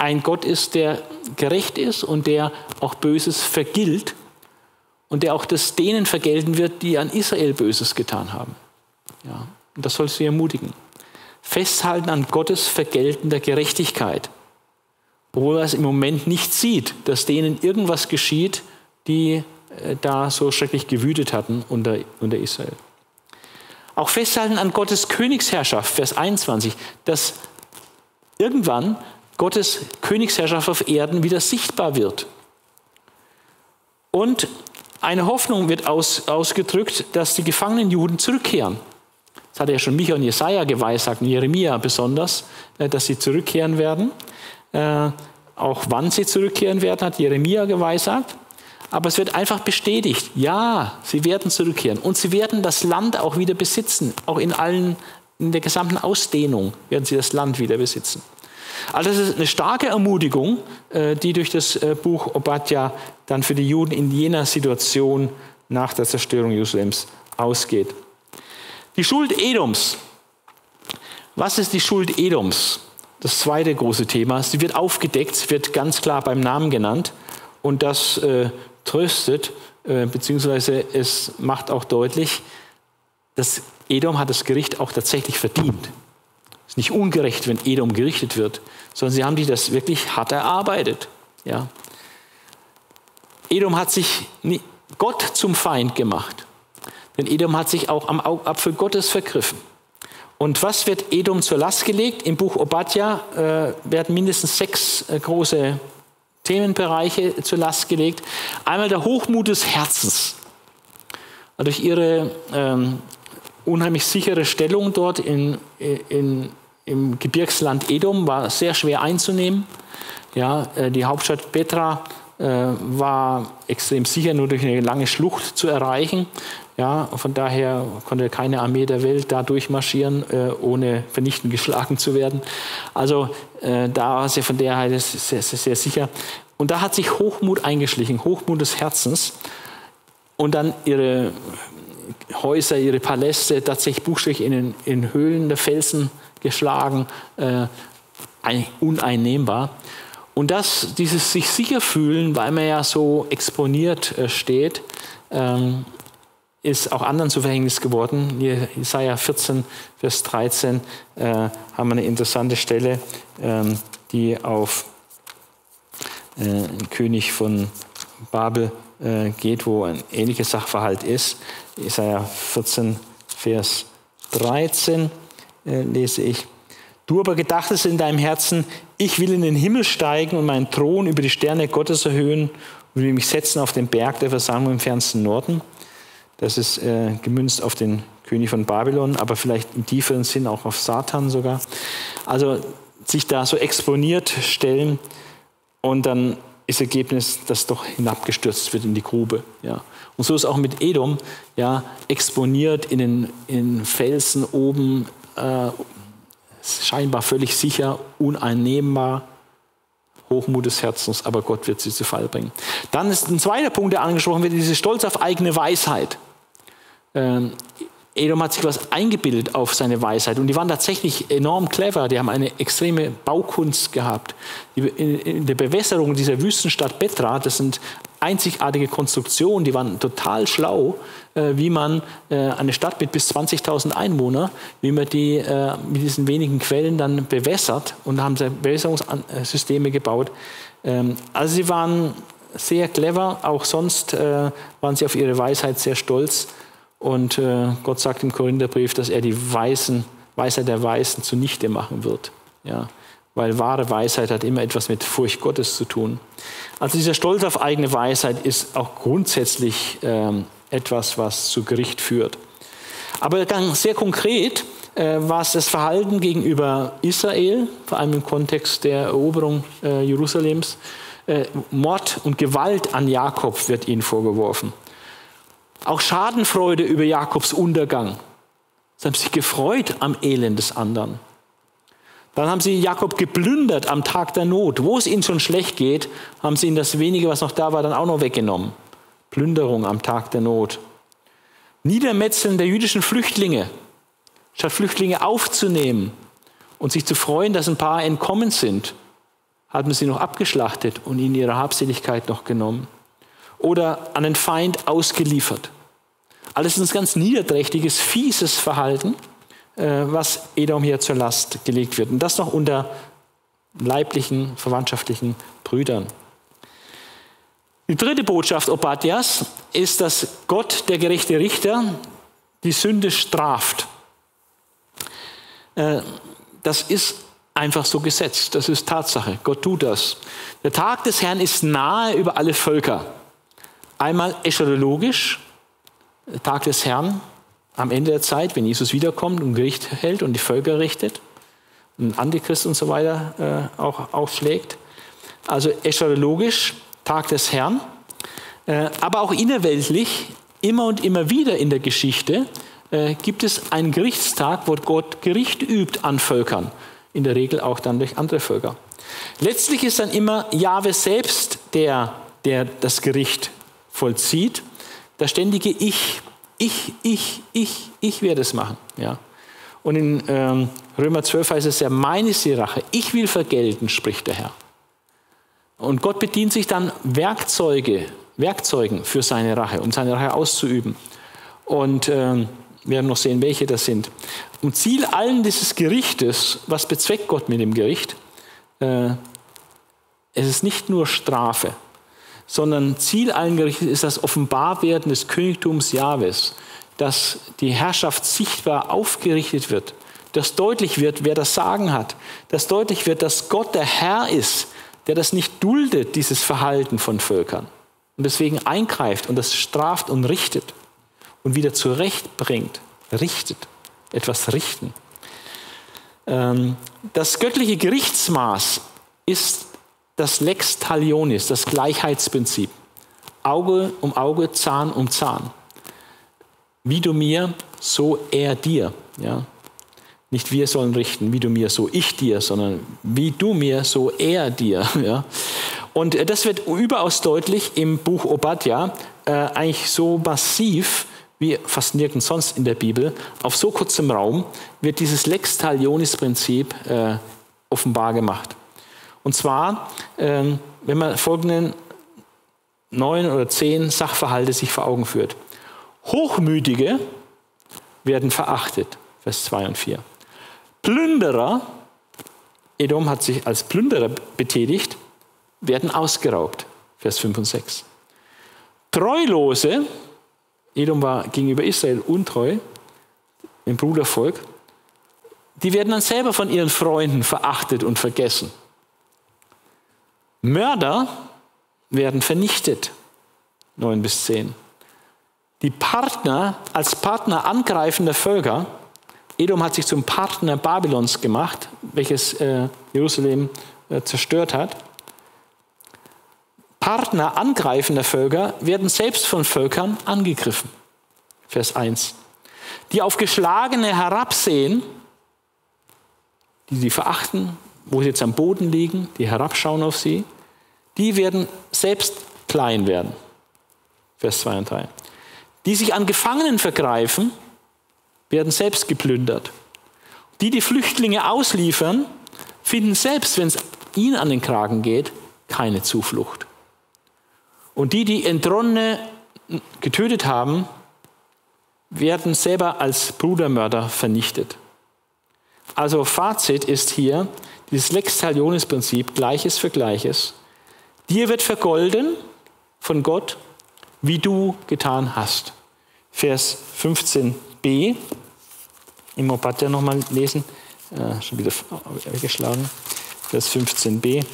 ein Gott ist, der gerecht ist und der auch Böses vergilt und der auch das denen vergelten wird, die an Israel Böses getan haben. Ja, und das soll sie ermutigen. Festhalten an Gottes vergeltender Gerechtigkeit, obwohl er es im Moment nicht sieht, dass denen irgendwas geschieht, die äh, da so schrecklich gewütet hatten unter, unter Israel. Auch festhalten an Gottes Königsherrschaft, Vers 21, dass irgendwann Gottes Königsherrschaft auf Erden wieder sichtbar wird. Und eine Hoffnung wird aus, ausgedrückt, dass die gefangenen Juden zurückkehren. Das hat ja schon Micha und Jesaja geweissagt, und Jeremia besonders, äh, dass sie zurückkehren werden. Äh, auch wann sie zurückkehren werden, hat Jeremia geweissagt. Aber es wird einfach bestätigt, ja, sie werden zurückkehren. Und sie werden das Land auch wieder besitzen. Auch in allen, in der gesamten Ausdehnung werden sie das Land wieder besitzen. Also das ist eine starke Ermutigung, äh, die durch das äh, Buch Obadja dann für die Juden in jener Situation nach der Zerstörung Jerusalems ausgeht. Die Schuld Edoms. Was ist die Schuld Edoms? Das zweite große Thema. Sie wird aufgedeckt, wird ganz klar beim Namen genannt und das äh, tröstet, äh, beziehungsweise es macht auch deutlich, dass Edom hat das Gericht auch tatsächlich verdient. Es ist nicht ungerecht, wenn Edom gerichtet wird, sondern sie haben sich das wirklich hart erarbeitet. Ja. Edom hat sich Gott zum Feind gemacht. Denn Edom hat sich auch am Augapfel Gottes vergriffen. Und was wird Edom zur Last gelegt? Im Buch Obadja äh, werden mindestens sechs äh, große Themenbereiche zur Last gelegt. Einmal der Hochmut des Herzens. Durch ihre ähm, unheimlich sichere Stellung dort in, in, im Gebirgsland Edom war sehr schwer einzunehmen. Ja, äh, die Hauptstadt Petra äh, war extrem sicher nur durch eine lange Schlucht zu erreichen. Ja, von daher konnte keine Armee der Welt da durchmarschieren, äh, ohne vernichtend geschlagen zu werden. Also äh, da war sie von der Seite sehr, sehr, sehr sicher. Und da hat sich Hochmut eingeschlichen, Hochmut des Herzens. Und dann ihre Häuser, ihre Paläste tatsächlich buchstäblich in, in Höhlen der Felsen geschlagen, äh, uneinnehmbar. Und das, dieses sich sicher fühlen, weil man ja so exponiert äh, steht, ähm, ist auch anderen zu Verhängnis geworden. Hier Jesaja 14, Vers 13 äh, haben wir eine interessante Stelle, ähm, die auf äh, einen König von Babel äh, geht, wo ein ähnliches Sachverhalt ist. Jesaja 14, Vers 13 äh, lese ich. Du aber gedachtest in deinem Herzen, ich will in den Himmel steigen und meinen Thron über die Sterne Gottes erhöhen und will mich setzen auf den Berg der Versammlung im fernsten Norden. Das ist äh, gemünzt auf den König von Babylon, aber vielleicht im tieferen Sinn auch auf Satan sogar. Also sich da so exponiert stellen und dann ist Ergebnis, dass doch hinabgestürzt wird in die Grube. Ja. Und so ist auch mit Edom, ja, exponiert in den, in Felsen oben, äh, scheinbar völlig sicher, uneinnehmbar. Hochmut des Herzens, aber Gott wird sie zu Fall bringen. Dann ist ein zweiter Punkt, der angesprochen wird, diese Stolz auf eigene Weisheit. Ähm, Edom hat sich was eingebildet auf seine Weisheit und die waren tatsächlich enorm clever. Die haben eine extreme Baukunst gehabt. In der Bewässerung dieser Wüstenstadt Petra, das sind einzigartige Konstruktionen, die waren total schlau, äh, wie man äh, eine Stadt mit bis 20.000 Einwohnern, wie man die äh, mit diesen wenigen Quellen dann bewässert und haben Bewässerungssysteme gebaut. Ähm, also sie waren sehr clever, auch sonst waren sie auf ihre Weisheit sehr stolz. Und äh, Gott sagt im Korintherbrief, dass er die Weisen, Weisheit der Weisen zunichte machen wird. Ja, weil wahre Weisheit hat immer etwas mit Furcht Gottes zu tun. Also dieser Stolz auf eigene Weisheit ist auch grundsätzlich ähm, etwas, was zu Gericht führt. Aber dann sehr konkret äh, war es das Verhalten gegenüber Israel, vor allem im Kontext der Eroberung äh, Jerusalems. Äh, Mord und Gewalt an Jakob wird ihnen vorgeworfen. Auch Schadenfreude über Jakobs Untergang. Sie haben sich gefreut am Elend des anderen. Dann haben sie Jakob geplündert am Tag der Not. Wo es ihnen schon schlecht geht, haben sie ihm das wenige, was noch da war, dann auch noch weggenommen. Plünderung am Tag der Not. Niedermetzeln der jüdischen Flüchtlinge. Statt Flüchtlinge aufzunehmen und sich zu freuen, dass ein paar entkommen sind, haben sie noch abgeschlachtet und ihnen ihre Habseligkeit noch genommen oder an den Feind ausgeliefert. Alles ist ein ganz niederträchtiges, fieses Verhalten, was Edom hier zur Last gelegt wird. Und das noch unter leiblichen, verwandtschaftlichen Brüdern. Die dritte Botschaft Obadias ist, dass Gott, der gerechte Richter, die Sünde straft. Äh, das ist einfach so gesetzt. Das ist Tatsache. Gott tut das. Der Tag des Herrn ist nahe über alle Völker. Einmal eschatologisch, Tag des Herrn, am Ende der Zeit, wenn Jesus wiederkommt und Gericht hält und die Völker richtet und Antichrist und so weiter äh, auch aufschlägt. Also eschatologisch, Tag des Herrn, äh, aber auch innerweltlich, immer und immer wieder in der Geschichte äh, gibt es einen Gerichtstag, wo Gott Gericht übt an Völkern, in der Regel auch dann durch andere Völker. Letztlich ist dann immer Jahwe selbst der, der das Gericht vollzieht, das ständige Ich, ich, ich, ich, ich werde es machen. Ja. Und in ähm, Römer 12 heißt es ja, meine ist die Rache, ich will vergelten, spricht der Herr. Und Gott bedient sich dann Werkzeuge, Werkzeugen für seine Rache, um seine Rache auszuüben. Und ähm, wir werden noch sehen, welche das sind. Und Ziel allen dieses Gerichtes, was bezweckt Gott mit dem Gericht? Äh, es ist nicht nur Strafe, sondern Ziel allen Gerichten ist das Offenbarwerden des Königtums Jahwes, dass die Herrschaft sichtbar aufgerichtet wird, dass deutlich wird, wer das Sagen hat, dass deutlich wird, dass Gott der Herr ist, der das nicht duldet, dieses Verhalten von Völkern und deswegen eingreift und das straft und richtet und wieder zurechtbringt, richtet, etwas richten. Ähm, das göttliche Gerichtsmaß ist das Lex Talionis, das Gleichheitsprinzip. Auge um Auge, Zahn um Zahn. Wie du mir, so er dir. Ja? Nicht wir sollen richten, wie du mir, so ich dir, sondern wie du mir, so er dir. *laughs* Ja? Und äh, das wird überaus deutlich im Buch Obadja, äh, eigentlich so massiv wie fast nirgends sonst in der Bibel. Auf so kurzem Raum wird dieses Lex Talionis Prinzip äh, offenbar gemacht. Und zwar, ähm, wenn man folgenden neun oder zehn Sachverhalte sich vor Augen führt. Hochmütige werden verachtet, Vers 2 und 4. Plünderer, Edom hat sich als Plünderer betätigt, werden ausgeraubt, Vers 5 und 6. Treulose, Edom war gegenüber Israel untreu, im Brudervolk, die werden dann selber von ihren Freunden verachtet und vergessen. Mörder werden vernichtet, 9 bis 10. Die Partner, als Partner angreifender Völker, Edom hat sich zum Partner Babylons gemacht, welches äh, Jerusalem äh, zerstört hat. Partner angreifender Völker werden selbst von Völkern angegriffen. Vers 1. Die auf Geschlagene herabsehen, die sie verachten, wo sie jetzt am Boden liegen, die herabschauen auf sie, die werden selbst klein werden. Vers 2 und 3. Die sich an Gefangenen vergreifen, werden selbst geplündert. Die, die Flüchtlinge ausliefern, finden selbst, wenn es ihnen an den Kragen geht, keine Zuflucht. Und die, die Entronnene getötet haben, werden selber als Brudermörder vernichtet. Also Fazit ist hier dieses Lex Talionis-Prinzip, Gleiches für Gleiches. Dir wird vergolden von Gott, wie du getan hast. Vers 15b. Im Mopat nochmal lesen. Äh, schon wieder weggeschlagen. Vers 15b.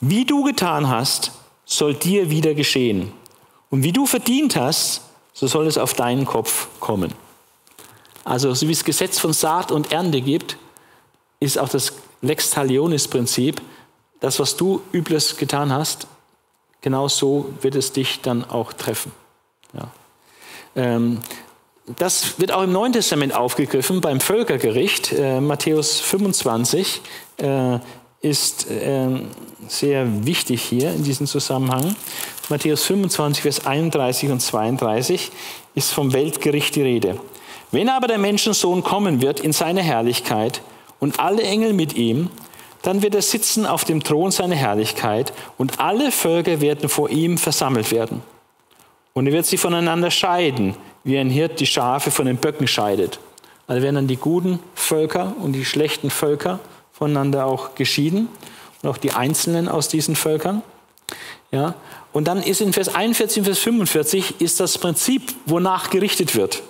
Wie du getan hast, soll dir wieder geschehen. Und wie du verdient hast, so soll es auf deinen Kopf kommen. Also so wie es Gesetz von Saat und Ernte gibt, ist auch das Lex Talionis-Prinzip, das, was du Übles getan hast, genau so wird es dich dann auch treffen. Ja. Ähm, das wird auch im Neuen Testament aufgegriffen beim Völkergericht. Äh, Matthäus 25 äh, ist äh, sehr wichtig hier in diesem Zusammenhang. Matthäus 25, Vers 31 und 32 ist vom Weltgericht die Rede. Wenn aber der Menschensohn kommen wird in seine Herrlichkeit und alle Engel mit ihm, dann wird er sitzen auf dem Thron seiner Herrlichkeit und alle Völker werden vor ihm versammelt werden. Und er wird sie voneinander scheiden, wie ein Hirt die Schafe von den Böcken scheidet. Also werden dann die guten Völker und die schlechten Völker voneinander auch geschieden und auch die Einzelnen aus diesen Völkern. Ja, und dann ist in Vers 41 und Vers 45 ist das Prinzip, wonach gerichtet wird.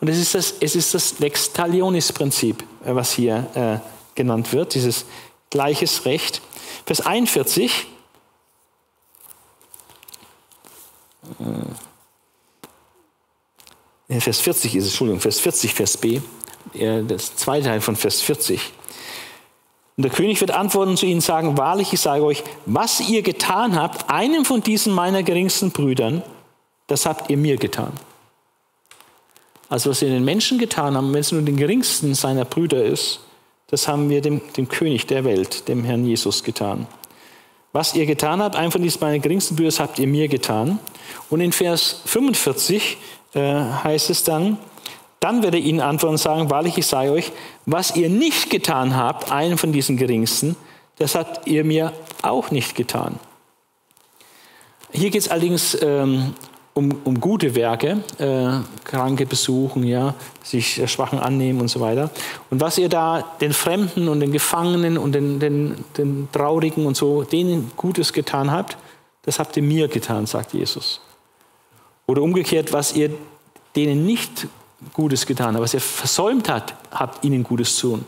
Und es ist das, es ist das Lex Talionis-Prinzip, äh, was hier äh, genannt wird, dieses gleiches Recht. Vers 41. Äh, Vers 40 ist es, Entschuldigung, Vers 40, Vers B, das zweite Teil von Vers 40. Und der König wird antworten zu ihnen sagen, wahrlich, ich sage euch, was ihr getan habt, einem von diesen meiner geringsten Brüdern, das habt ihr mir getan. Also was ihr den Menschen getan haben, wenn es nur den geringsten seiner Brüder ist, das haben wir dem, dem König der Welt, dem Herrn Jesus, getan. Was ihr getan habt, einem von diesen meiner geringsten Brüder, habt ihr mir getan. Und in Vers 45 äh, heißt es dann, dann werde ich ihnen antworten und sagen, wahrlich, ich sage euch, was ihr nicht getan habt, einem von diesen geringsten, das habt ihr mir auch nicht getan. Hier geht es allerdings ähm, um, um gute Werke, äh, Kranke besuchen, ja, sich Schwachen annehmen und so weiter. Und was ihr da den Fremden und den Gefangenen und den, den, den Traurigen und so, denen Gutes getan habt, das habt ihr mir getan, sagt Jesus. Oder umgekehrt, was ihr denen nicht Gutes getan habt, was ihr versäumt habt, habt ihnen Gutes zu tun.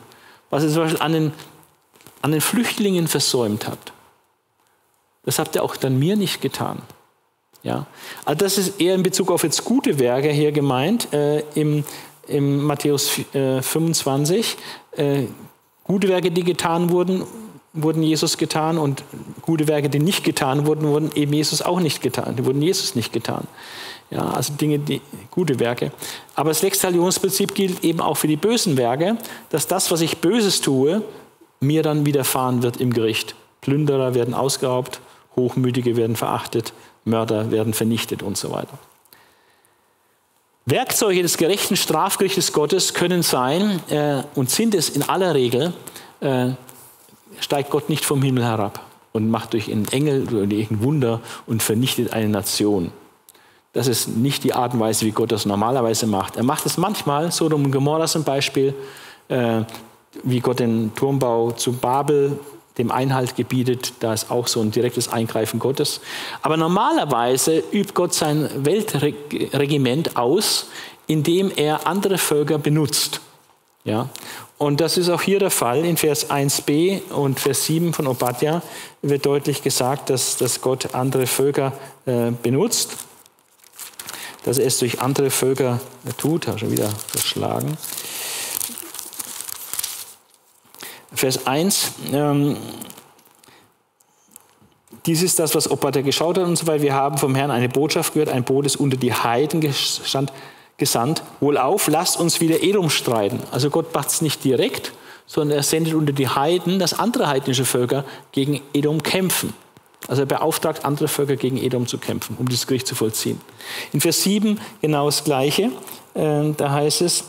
Was ihr zum Beispiel an den, an den Flüchtlingen versäumt habt, das habt ihr auch dann mir nicht getan. Ja? Also das ist eher in Bezug auf jetzt gute Werke hier gemeint, äh, im, im Matthäus äh, 25. Äh, gute Werke, die getan wurden, wurden Jesus getan und gute Werke, die nicht getan wurden, wurden eben Jesus auch nicht getan. Die wurden Jesus nicht getan. Ja, also Dinge, die gute Werke. Aber das Lextalionsprinzip gilt eben auch für die bösen Werke, dass das, was ich Böses tue, mir dann widerfahren wird im Gericht. Plünderer werden ausgeraubt, Hochmütige werden verachtet, Mörder werden vernichtet und so weiter. Werkzeuge des gerechten Strafgerichtes Gottes können sein äh, und sind es in aller Regel, äh, steigt Gott nicht vom Himmel herab und macht durch einen Engel oder irgendein Wunder und vernichtet eine Nation. Das ist nicht die Art und Weise, wie Gott das normalerweise macht. Er macht es manchmal, Sodom und Gomorra zum Beispiel, äh, wie Gott den Turmbau zu Babel dem Einhalt gebietet. Da ist auch so ein direktes Eingreifen Gottes. Aber normalerweise übt Gott sein Weltregiment aus, indem er andere Völker benutzt. Ja? Und das ist auch hier der Fall. In Vers 1b und Vers 7 von Obadja wird deutlich gesagt, dass, dass Gott andere Völker äh, benutzt dass er es durch andere Völker tut. Habe schon wieder verschlagen. Vers 1. Ähm, dies ist das, was Opata geschaut hat und so weiter. Wir haben vom Herrn eine Botschaft gehört, ein Boot ist unter die Heiden gestand, gesandt. Wohlauf, lasst uns wieder Edom streiten. Also Gott macht es nicht direkt, sondern er sendet unter die Heiden, dass andere heidnische Völker gegen Edom kämpfen. Also er beauftragt andere Völker gegen Edom zu kämpfen, um dieses Gericht zu vollziehen. In Vers 7 genau das Gleiche. Äh, da heißt es,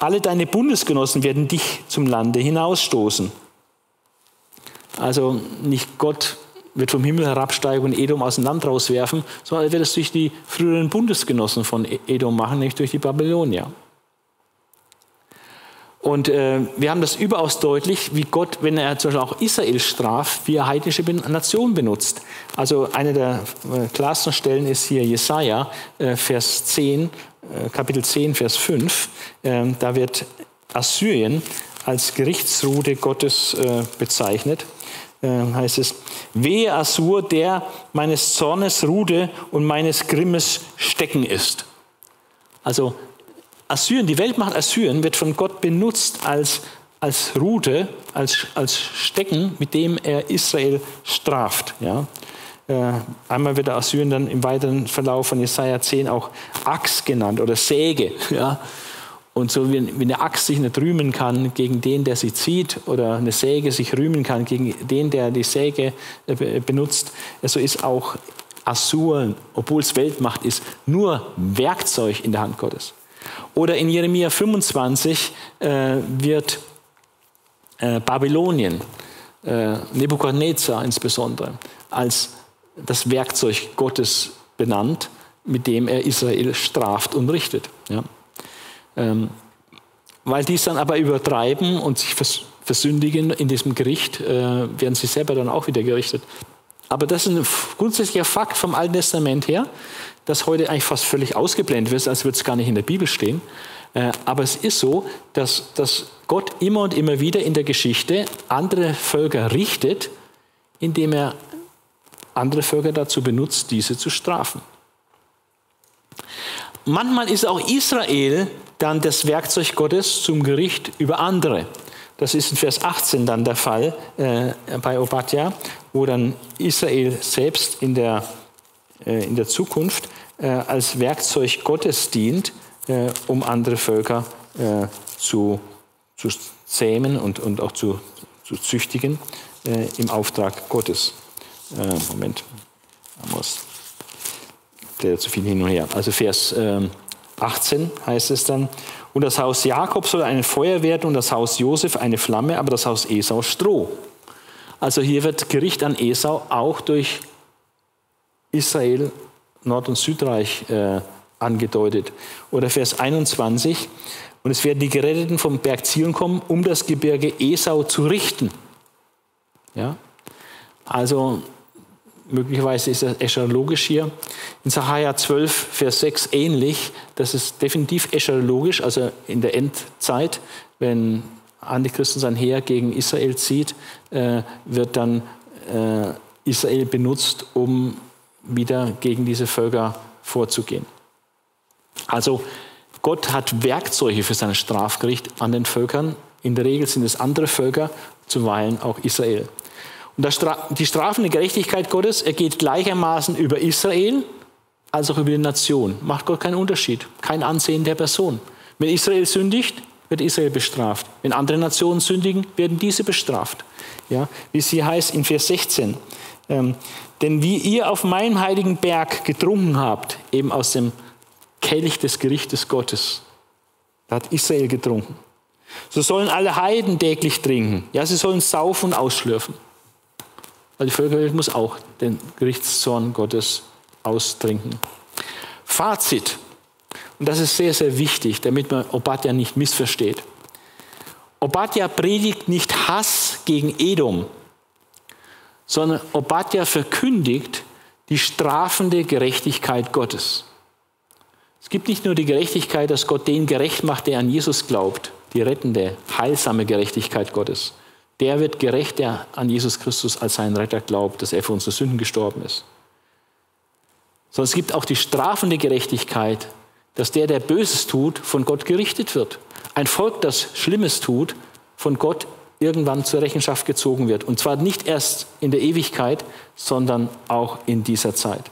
alle deine Bundesgenossen werden dich zum Lande hinausstoßen. Also nicht Gott wird vom Himmel herabsteigen und Edom aus dem Land rauswerfen, sondern er wird es durch die früheren Bundesgenossen von Edom machen, nicht durch die Babylonier. Und äh, wir haben das überaus deutlich, wie Gott, wenn er zum Beispiel auch Israel straft, wie er heidnische Nationen benutzt. Also eine der äh, klarsten Stellen ist hier Jesaja, äh, Vers 10, äh, Kapitel 10, Vers 5. Ähm, da wird Assyrien als Gerichtsrude Gottes äh, bezeichnet. Ähm, heißt es, wehe Assur, der meines Zornes Rude und meines Grimmes Stecken ist. Also Assyrien, die Weltmacht Assyrien wird von Gott benutzt als, als Rute, als, als Stecken, mit dem er Israel straft. Ja? Äh, einmal wird Assyrien dann im weiteren Verlauf von Jesaja 10 auch Axt genannt oder Säge. *laughs* Ja? Und so wie, wie eine Axt sich nicht rühmen kann gegen den, der sie zieht, oder eine Säge sich rühmen kann gegen den, der die Säge äh, benutzt, so ist auch Assur, obwohl es Weltmacht ist, nur Werkzeug in der Hand Gottes. Oder in Jeremia 25 äh, wird äh, Babylonien, äh, Nebukadnezar insbesondere, als das Werkzeug Gottes benannt, mit dem er Israel straft und richtet. Ja. Ähm, weil die es dann aber übertreiben und sich vers versündigen in diesem Gericht, äh, werden sie selber dann auch wieder gerichtet. Aber das ist ein grundsätzlicher Fakt vom Alten Testament her, das heute eigentlich fast völlig ausgeblendet wird, als würde es gar nicht in der Bibel stehen. Äh, aber es ist so, dass, dass Gott immer und immer wieder in der Geschichte andere Völker richtet, indem er andere Völker dazu benutzt, diese zu strafen. Manchmal ist auch Israel dann das Werkzeug Gottes zum Gericht über andere. Das ist in Vers 18 dann der Fall äh, bei Obadja, wo dann Israel selbst in der, äh, in der Zukunft äh, als Werkzeug Gottes dient, äh, um andere Völker äh, zu, zu zähmen und, und auch zu, zu züchtigen äh, im Auftrag Gottes. Äh, Moment, Amos, der zu viel hin und her. Also Vers 18 ähm, heißt es dann, und das Haus Jakob soll ein Feuer werden und das Haus Josef eine Flamme, aber das Haus Esau Stroh. Also hier wird Gericht an Esau auch durch Israel Nord- und Südreich äh, angedeutet. Oder Vers 21, und es werden die Geretteten vom Berg Zion kommen, um das Gebirge Esau zu richten. Ja? Also möglicherweise ist das eschatologisch hier. In Sacharja 12, Vers 6 ähnlich. Das ist definitiv eschatologisch, also in der Endzeit, wenn Antichristen sein Heer gegen Israel zieht, äh, wird dann äh, Israel benutzt, um wieder gegen diese Völker vorzugehen. Also Gott hat Werkzeuge für sein Strafgericht an den Völkern. In der Regel sind es andere Völker, zuweilen auch Israel. Und die strafende Gerechtigkeit Gottes ergeht gleichermaßen über Israel als auch über die Nation. Macht Gott keinen Unterschied, kein Ansehen der Person. Wenn Israel sündigt, wird Israel bestraft. Wenn andere Nationen sündigen, werden diese bestraft. Ja, wie es hier heißt in Vers 16. Ähm, denn wie ihr auf meinem heiligen Berg getrunken habt, eben aus dem Kelch des Gerichtes Gottes. Da hat Israel getrunken. So sollen alle Heiden täglich trinken. Ja, sie sollen saufen und ausschlürfen. Weil die Völkerwelt muss auch den Gerichtszorn Gottes austrinken. Fazit. Und das ist sehr, sehr wichtig, damit man Obadja nicht missversteht. Obadja predigt nicht Hass gegen Edom, sondern Obadja verkündigt die strafende Gerechtigkeit Gottes. Es gibt nicht nur die Gerechtigkeit, dass Gott den gerecht macht, der an Jesus glaubt, die rettende, heilsame Gerechtigkeit Gottes. Der wird gerecht, der an Jesus Christus als seinen Retter glaubt, dass er für unsere Sünden gestorben ist. Sondern es gibt auch die strafende Gerechtigkeit, dass der, der Böses tut, von Gott gerichtet wird. Ein Volk, das Schlimmes tut, von Gott irgendwann zur Rechenschaft gezogen wird. Und zwar nicht erst in der Ewigkeit, sondern auch in dieser Zeit.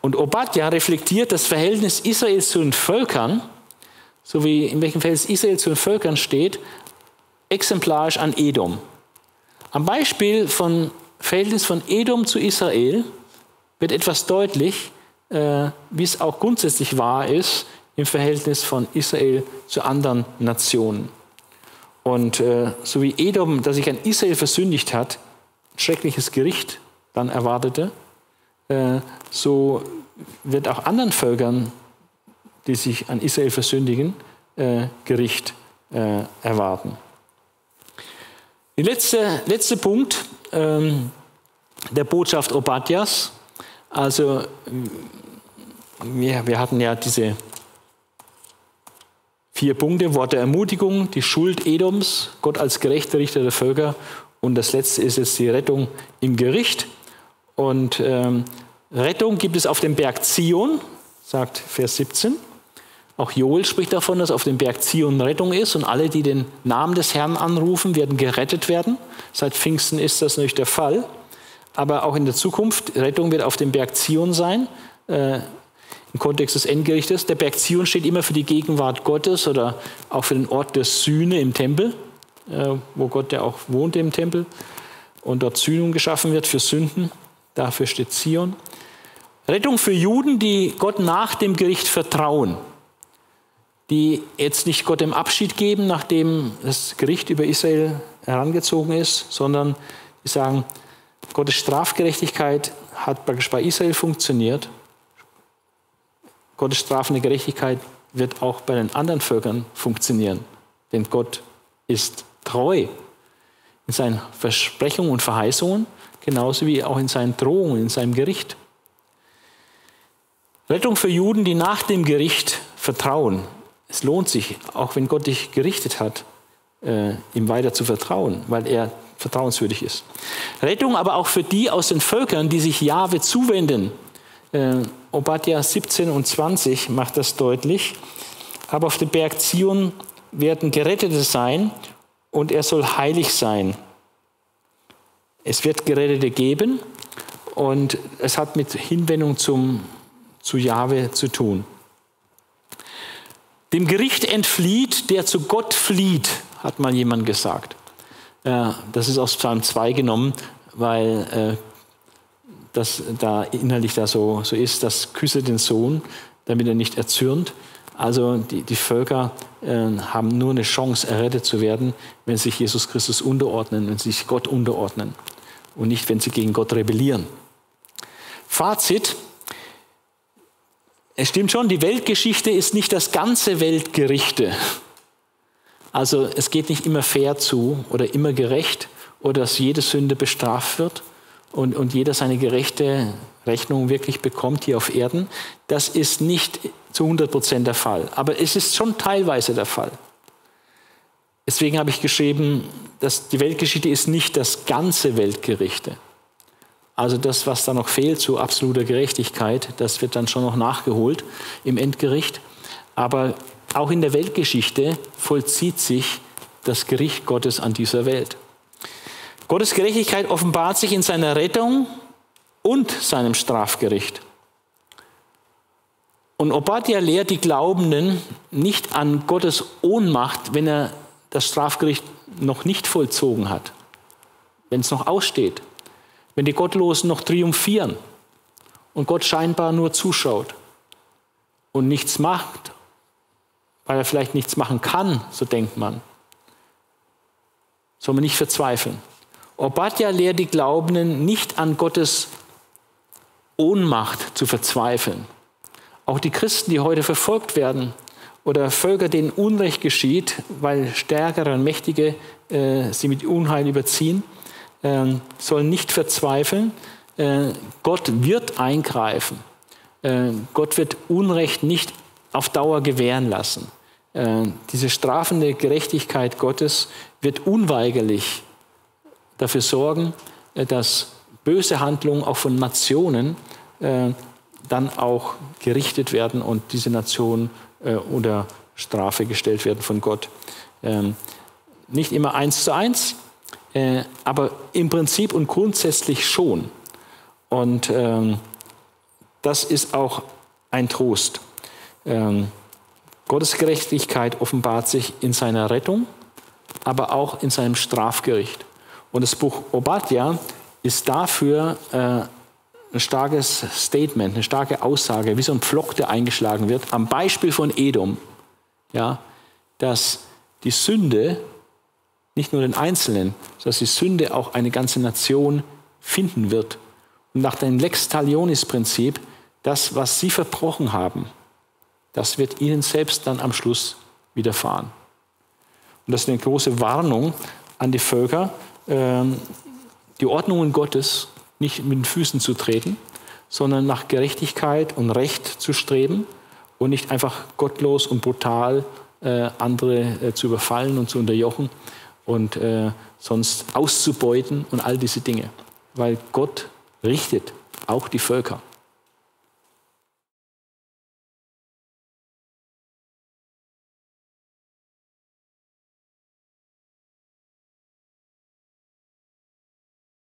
Und Obadja reflektiert das Verhältnis Israels zu den Völkern, so wie in welchem Verhältnis Israel zu den Völkern steht, exemplarisch an Edom. Am Beispiel von Verhältnis von Edom zu Israel wird etwas deutlich, äh, wie es auch grundsätzlich wahr ist im Verhältnis von Israel zu anderen Nationen. Und äh, so wie Edom, das sich an Israel versündigt hat, schreckliches Gericht dann erwartete, äh, so wird auch anderen Völkern, die sich an Israel versündigen, äh, Gericht äh, erwarten. Der letzte, letzte Punkt ähm, der Botschaft Obadjas. Also wir, wir hatten ja diese Vier Punkte, Wort der Ermutigung, die Schuld Edoms, Gott als gerechter Richter der Völker und das letzte ist jetzt die Rettung im Gericht. Und ähm, Rettung gibt es auf dem Berg Zion, sagt Vers 17. Auch Joel spricht davon, dass auf dem Berg Zion Rettung ist und alle, die den Namen des Herrn anrufen, werden gerettet werden. Seit Pfingsten ist das natürlich der Fall. Aber auch in der Zukunft, Rettung wird auf dem Berg Zion sein. Äh, im Kontext des Endgerichtes. Der Berg Zion steht immer für die Gegenwart Gottes oder auch für den Ort der Sühne im Tempel, äh, wo Gott ja auch wohnt im Tempel und dort Sühnung geschaffen wird für Sünden. Dafür steht Zion. Rettung für Juden, die Gott nach dem Gericht vertrauen, die jetzt nicht Gott im Abschied geben, nachdem das Gericht über Israel herangezogen ist, sondern die sagen, Gottes Strafgerechtigkeit hat praktisch bei Israel funktioniert Gottes strafende Gerechtigkeit wird auch bei den anderen Völkern funktionieren. Denn Gott ist treu in seinen Versprechungen und Verheißungen, genauso wie auch in seinen Drohungen, in seinem Gericht. Rettung für Juden, die nach dem Gericht vertrauen. Es lohnt sich, auch wenn Gott dich gerichtet hat, äh, ihm weiter zu vertrauen, weil er vertrauenswürdig ist. Rettung aber auch für die aus den Völkern, die sich Jahwe zuwenden, äh, Obadja 17 und 20 macht das deutlich. Aber auf dem Berg Zion werden Gerettete sein und er soll heilig sein. Es wird Gerettete geben und es hat mit Hinwendung zum, zu Jahwe zu tun. Dem Gericht entflieht, der zu Gott flieht, hat mal jemand gesagt. Äh, das ist aus Psalm 2 genommen, weil dass da innerlich da so, so ist, das küsse den Sohn, damit er nicht erzürnt. Also die, die Völker äh, haben nur eine Chance, errettet zu werden, wenn sie sich Jesus Christus unterordnen, wenn sie sich Gott unterordnen und nicht, wenn sie gegen Gott rebellieren. Fazit, es stimmt schon, die Weltgeschichte ist nicht das ganze Weltgerichte. Also es geht nicht immer fair zu oder immer gerecht oder dass jede Sünde bestraft wird, und, und jeder seine gerechte Rechnung wirklich bekommt hier auf Erden. Das ist nicht zu 100 Prozent der Fall, aber es ist schon teilweise der Fall. Deswegen habe ich geschrieben, dass die Weltgeschichte ist nicht das ganze Weltgerichte. Also das, was da noch fehlt zu absoluter Gerechtigkeit, das wird dann schon noch nachgeholt im Endgericht. Aber auch in der Weltgeschichte vollzieht sich das Gericht Gottes an dieser Welt. Gottes Gerechtigkeit offenbart sich in seiner Rettung und seinem Strafgericht. Und Obadja lehrt die Glaubenden nicht an Gottes Ohnmacht, wenn er das Strafgericht noch nicht vollzogen hat, wenn es noch aussteht, wenn die Gottlosen noch triumphieren und Gott scheinbar nur zuschaut und nichts macht, weil er vielleicht nichts machen kann, so denkt man, soll man nicht verzweifeln. Obadja lehrt die Glaubenden nicht an Gottes Ohnmacht zu verzweifeln. Auch die Christen, die heute verfolgt werden oder Völker, denen Unrecht geschieht, weil Stärkere und Mächtige äh, sie mit Unheil überziehen, äh, sollen nicht verzweifeln. Äh, Gott wird eingreifen. Äh, Gott wird Unrecht nicht auf Dauer gewähren lassen. Äh, diese strafende Gerechtigkeit Gottes wird unweigerlich dafür sorgen, äh, dass böse Handlungen auch von Nationen äh, dann auch gerichtet werden und diese Nationen unter Strafe gestellt werden von Gott. Ähm, nicht immer eins zu eins, aber im Prinzip und grundsätzlich schon. Und ähm, das ist auch ein Trost. Ähm, Gottes Gerechtigkeit offenbart sich in seiner Rettung, aber auch in seinem Strafgericht. Und das Buch Obadja ist dafür äh, ein starkes Statement, eine starke Aussage, wie so ein Pflock, der eingeschlagen wird, am Beispiel von Edom, ja, dass die Sünde nicht nur den Einzelnen, sondern die Sünde auch eine ganze Nation finden wird. Und nach dem Lex Talionis-Prinzip, das, was sie verbrochen haben, das wird ihnen selbst dann am Schluss widerfahren. Und das ist eine große Warnung an die Völker, die Ordnungen Gottes nicht mit den Füßen zu treten, sondern nach Gerechtigkeit und Recht zu streben und nicht einfach gottlos und brutal äh, andere äh, zu überfallen und zu unterjochen und äh, sonst auszubeuten und all diese Dinge. Weil Gott richtet auch die Völker.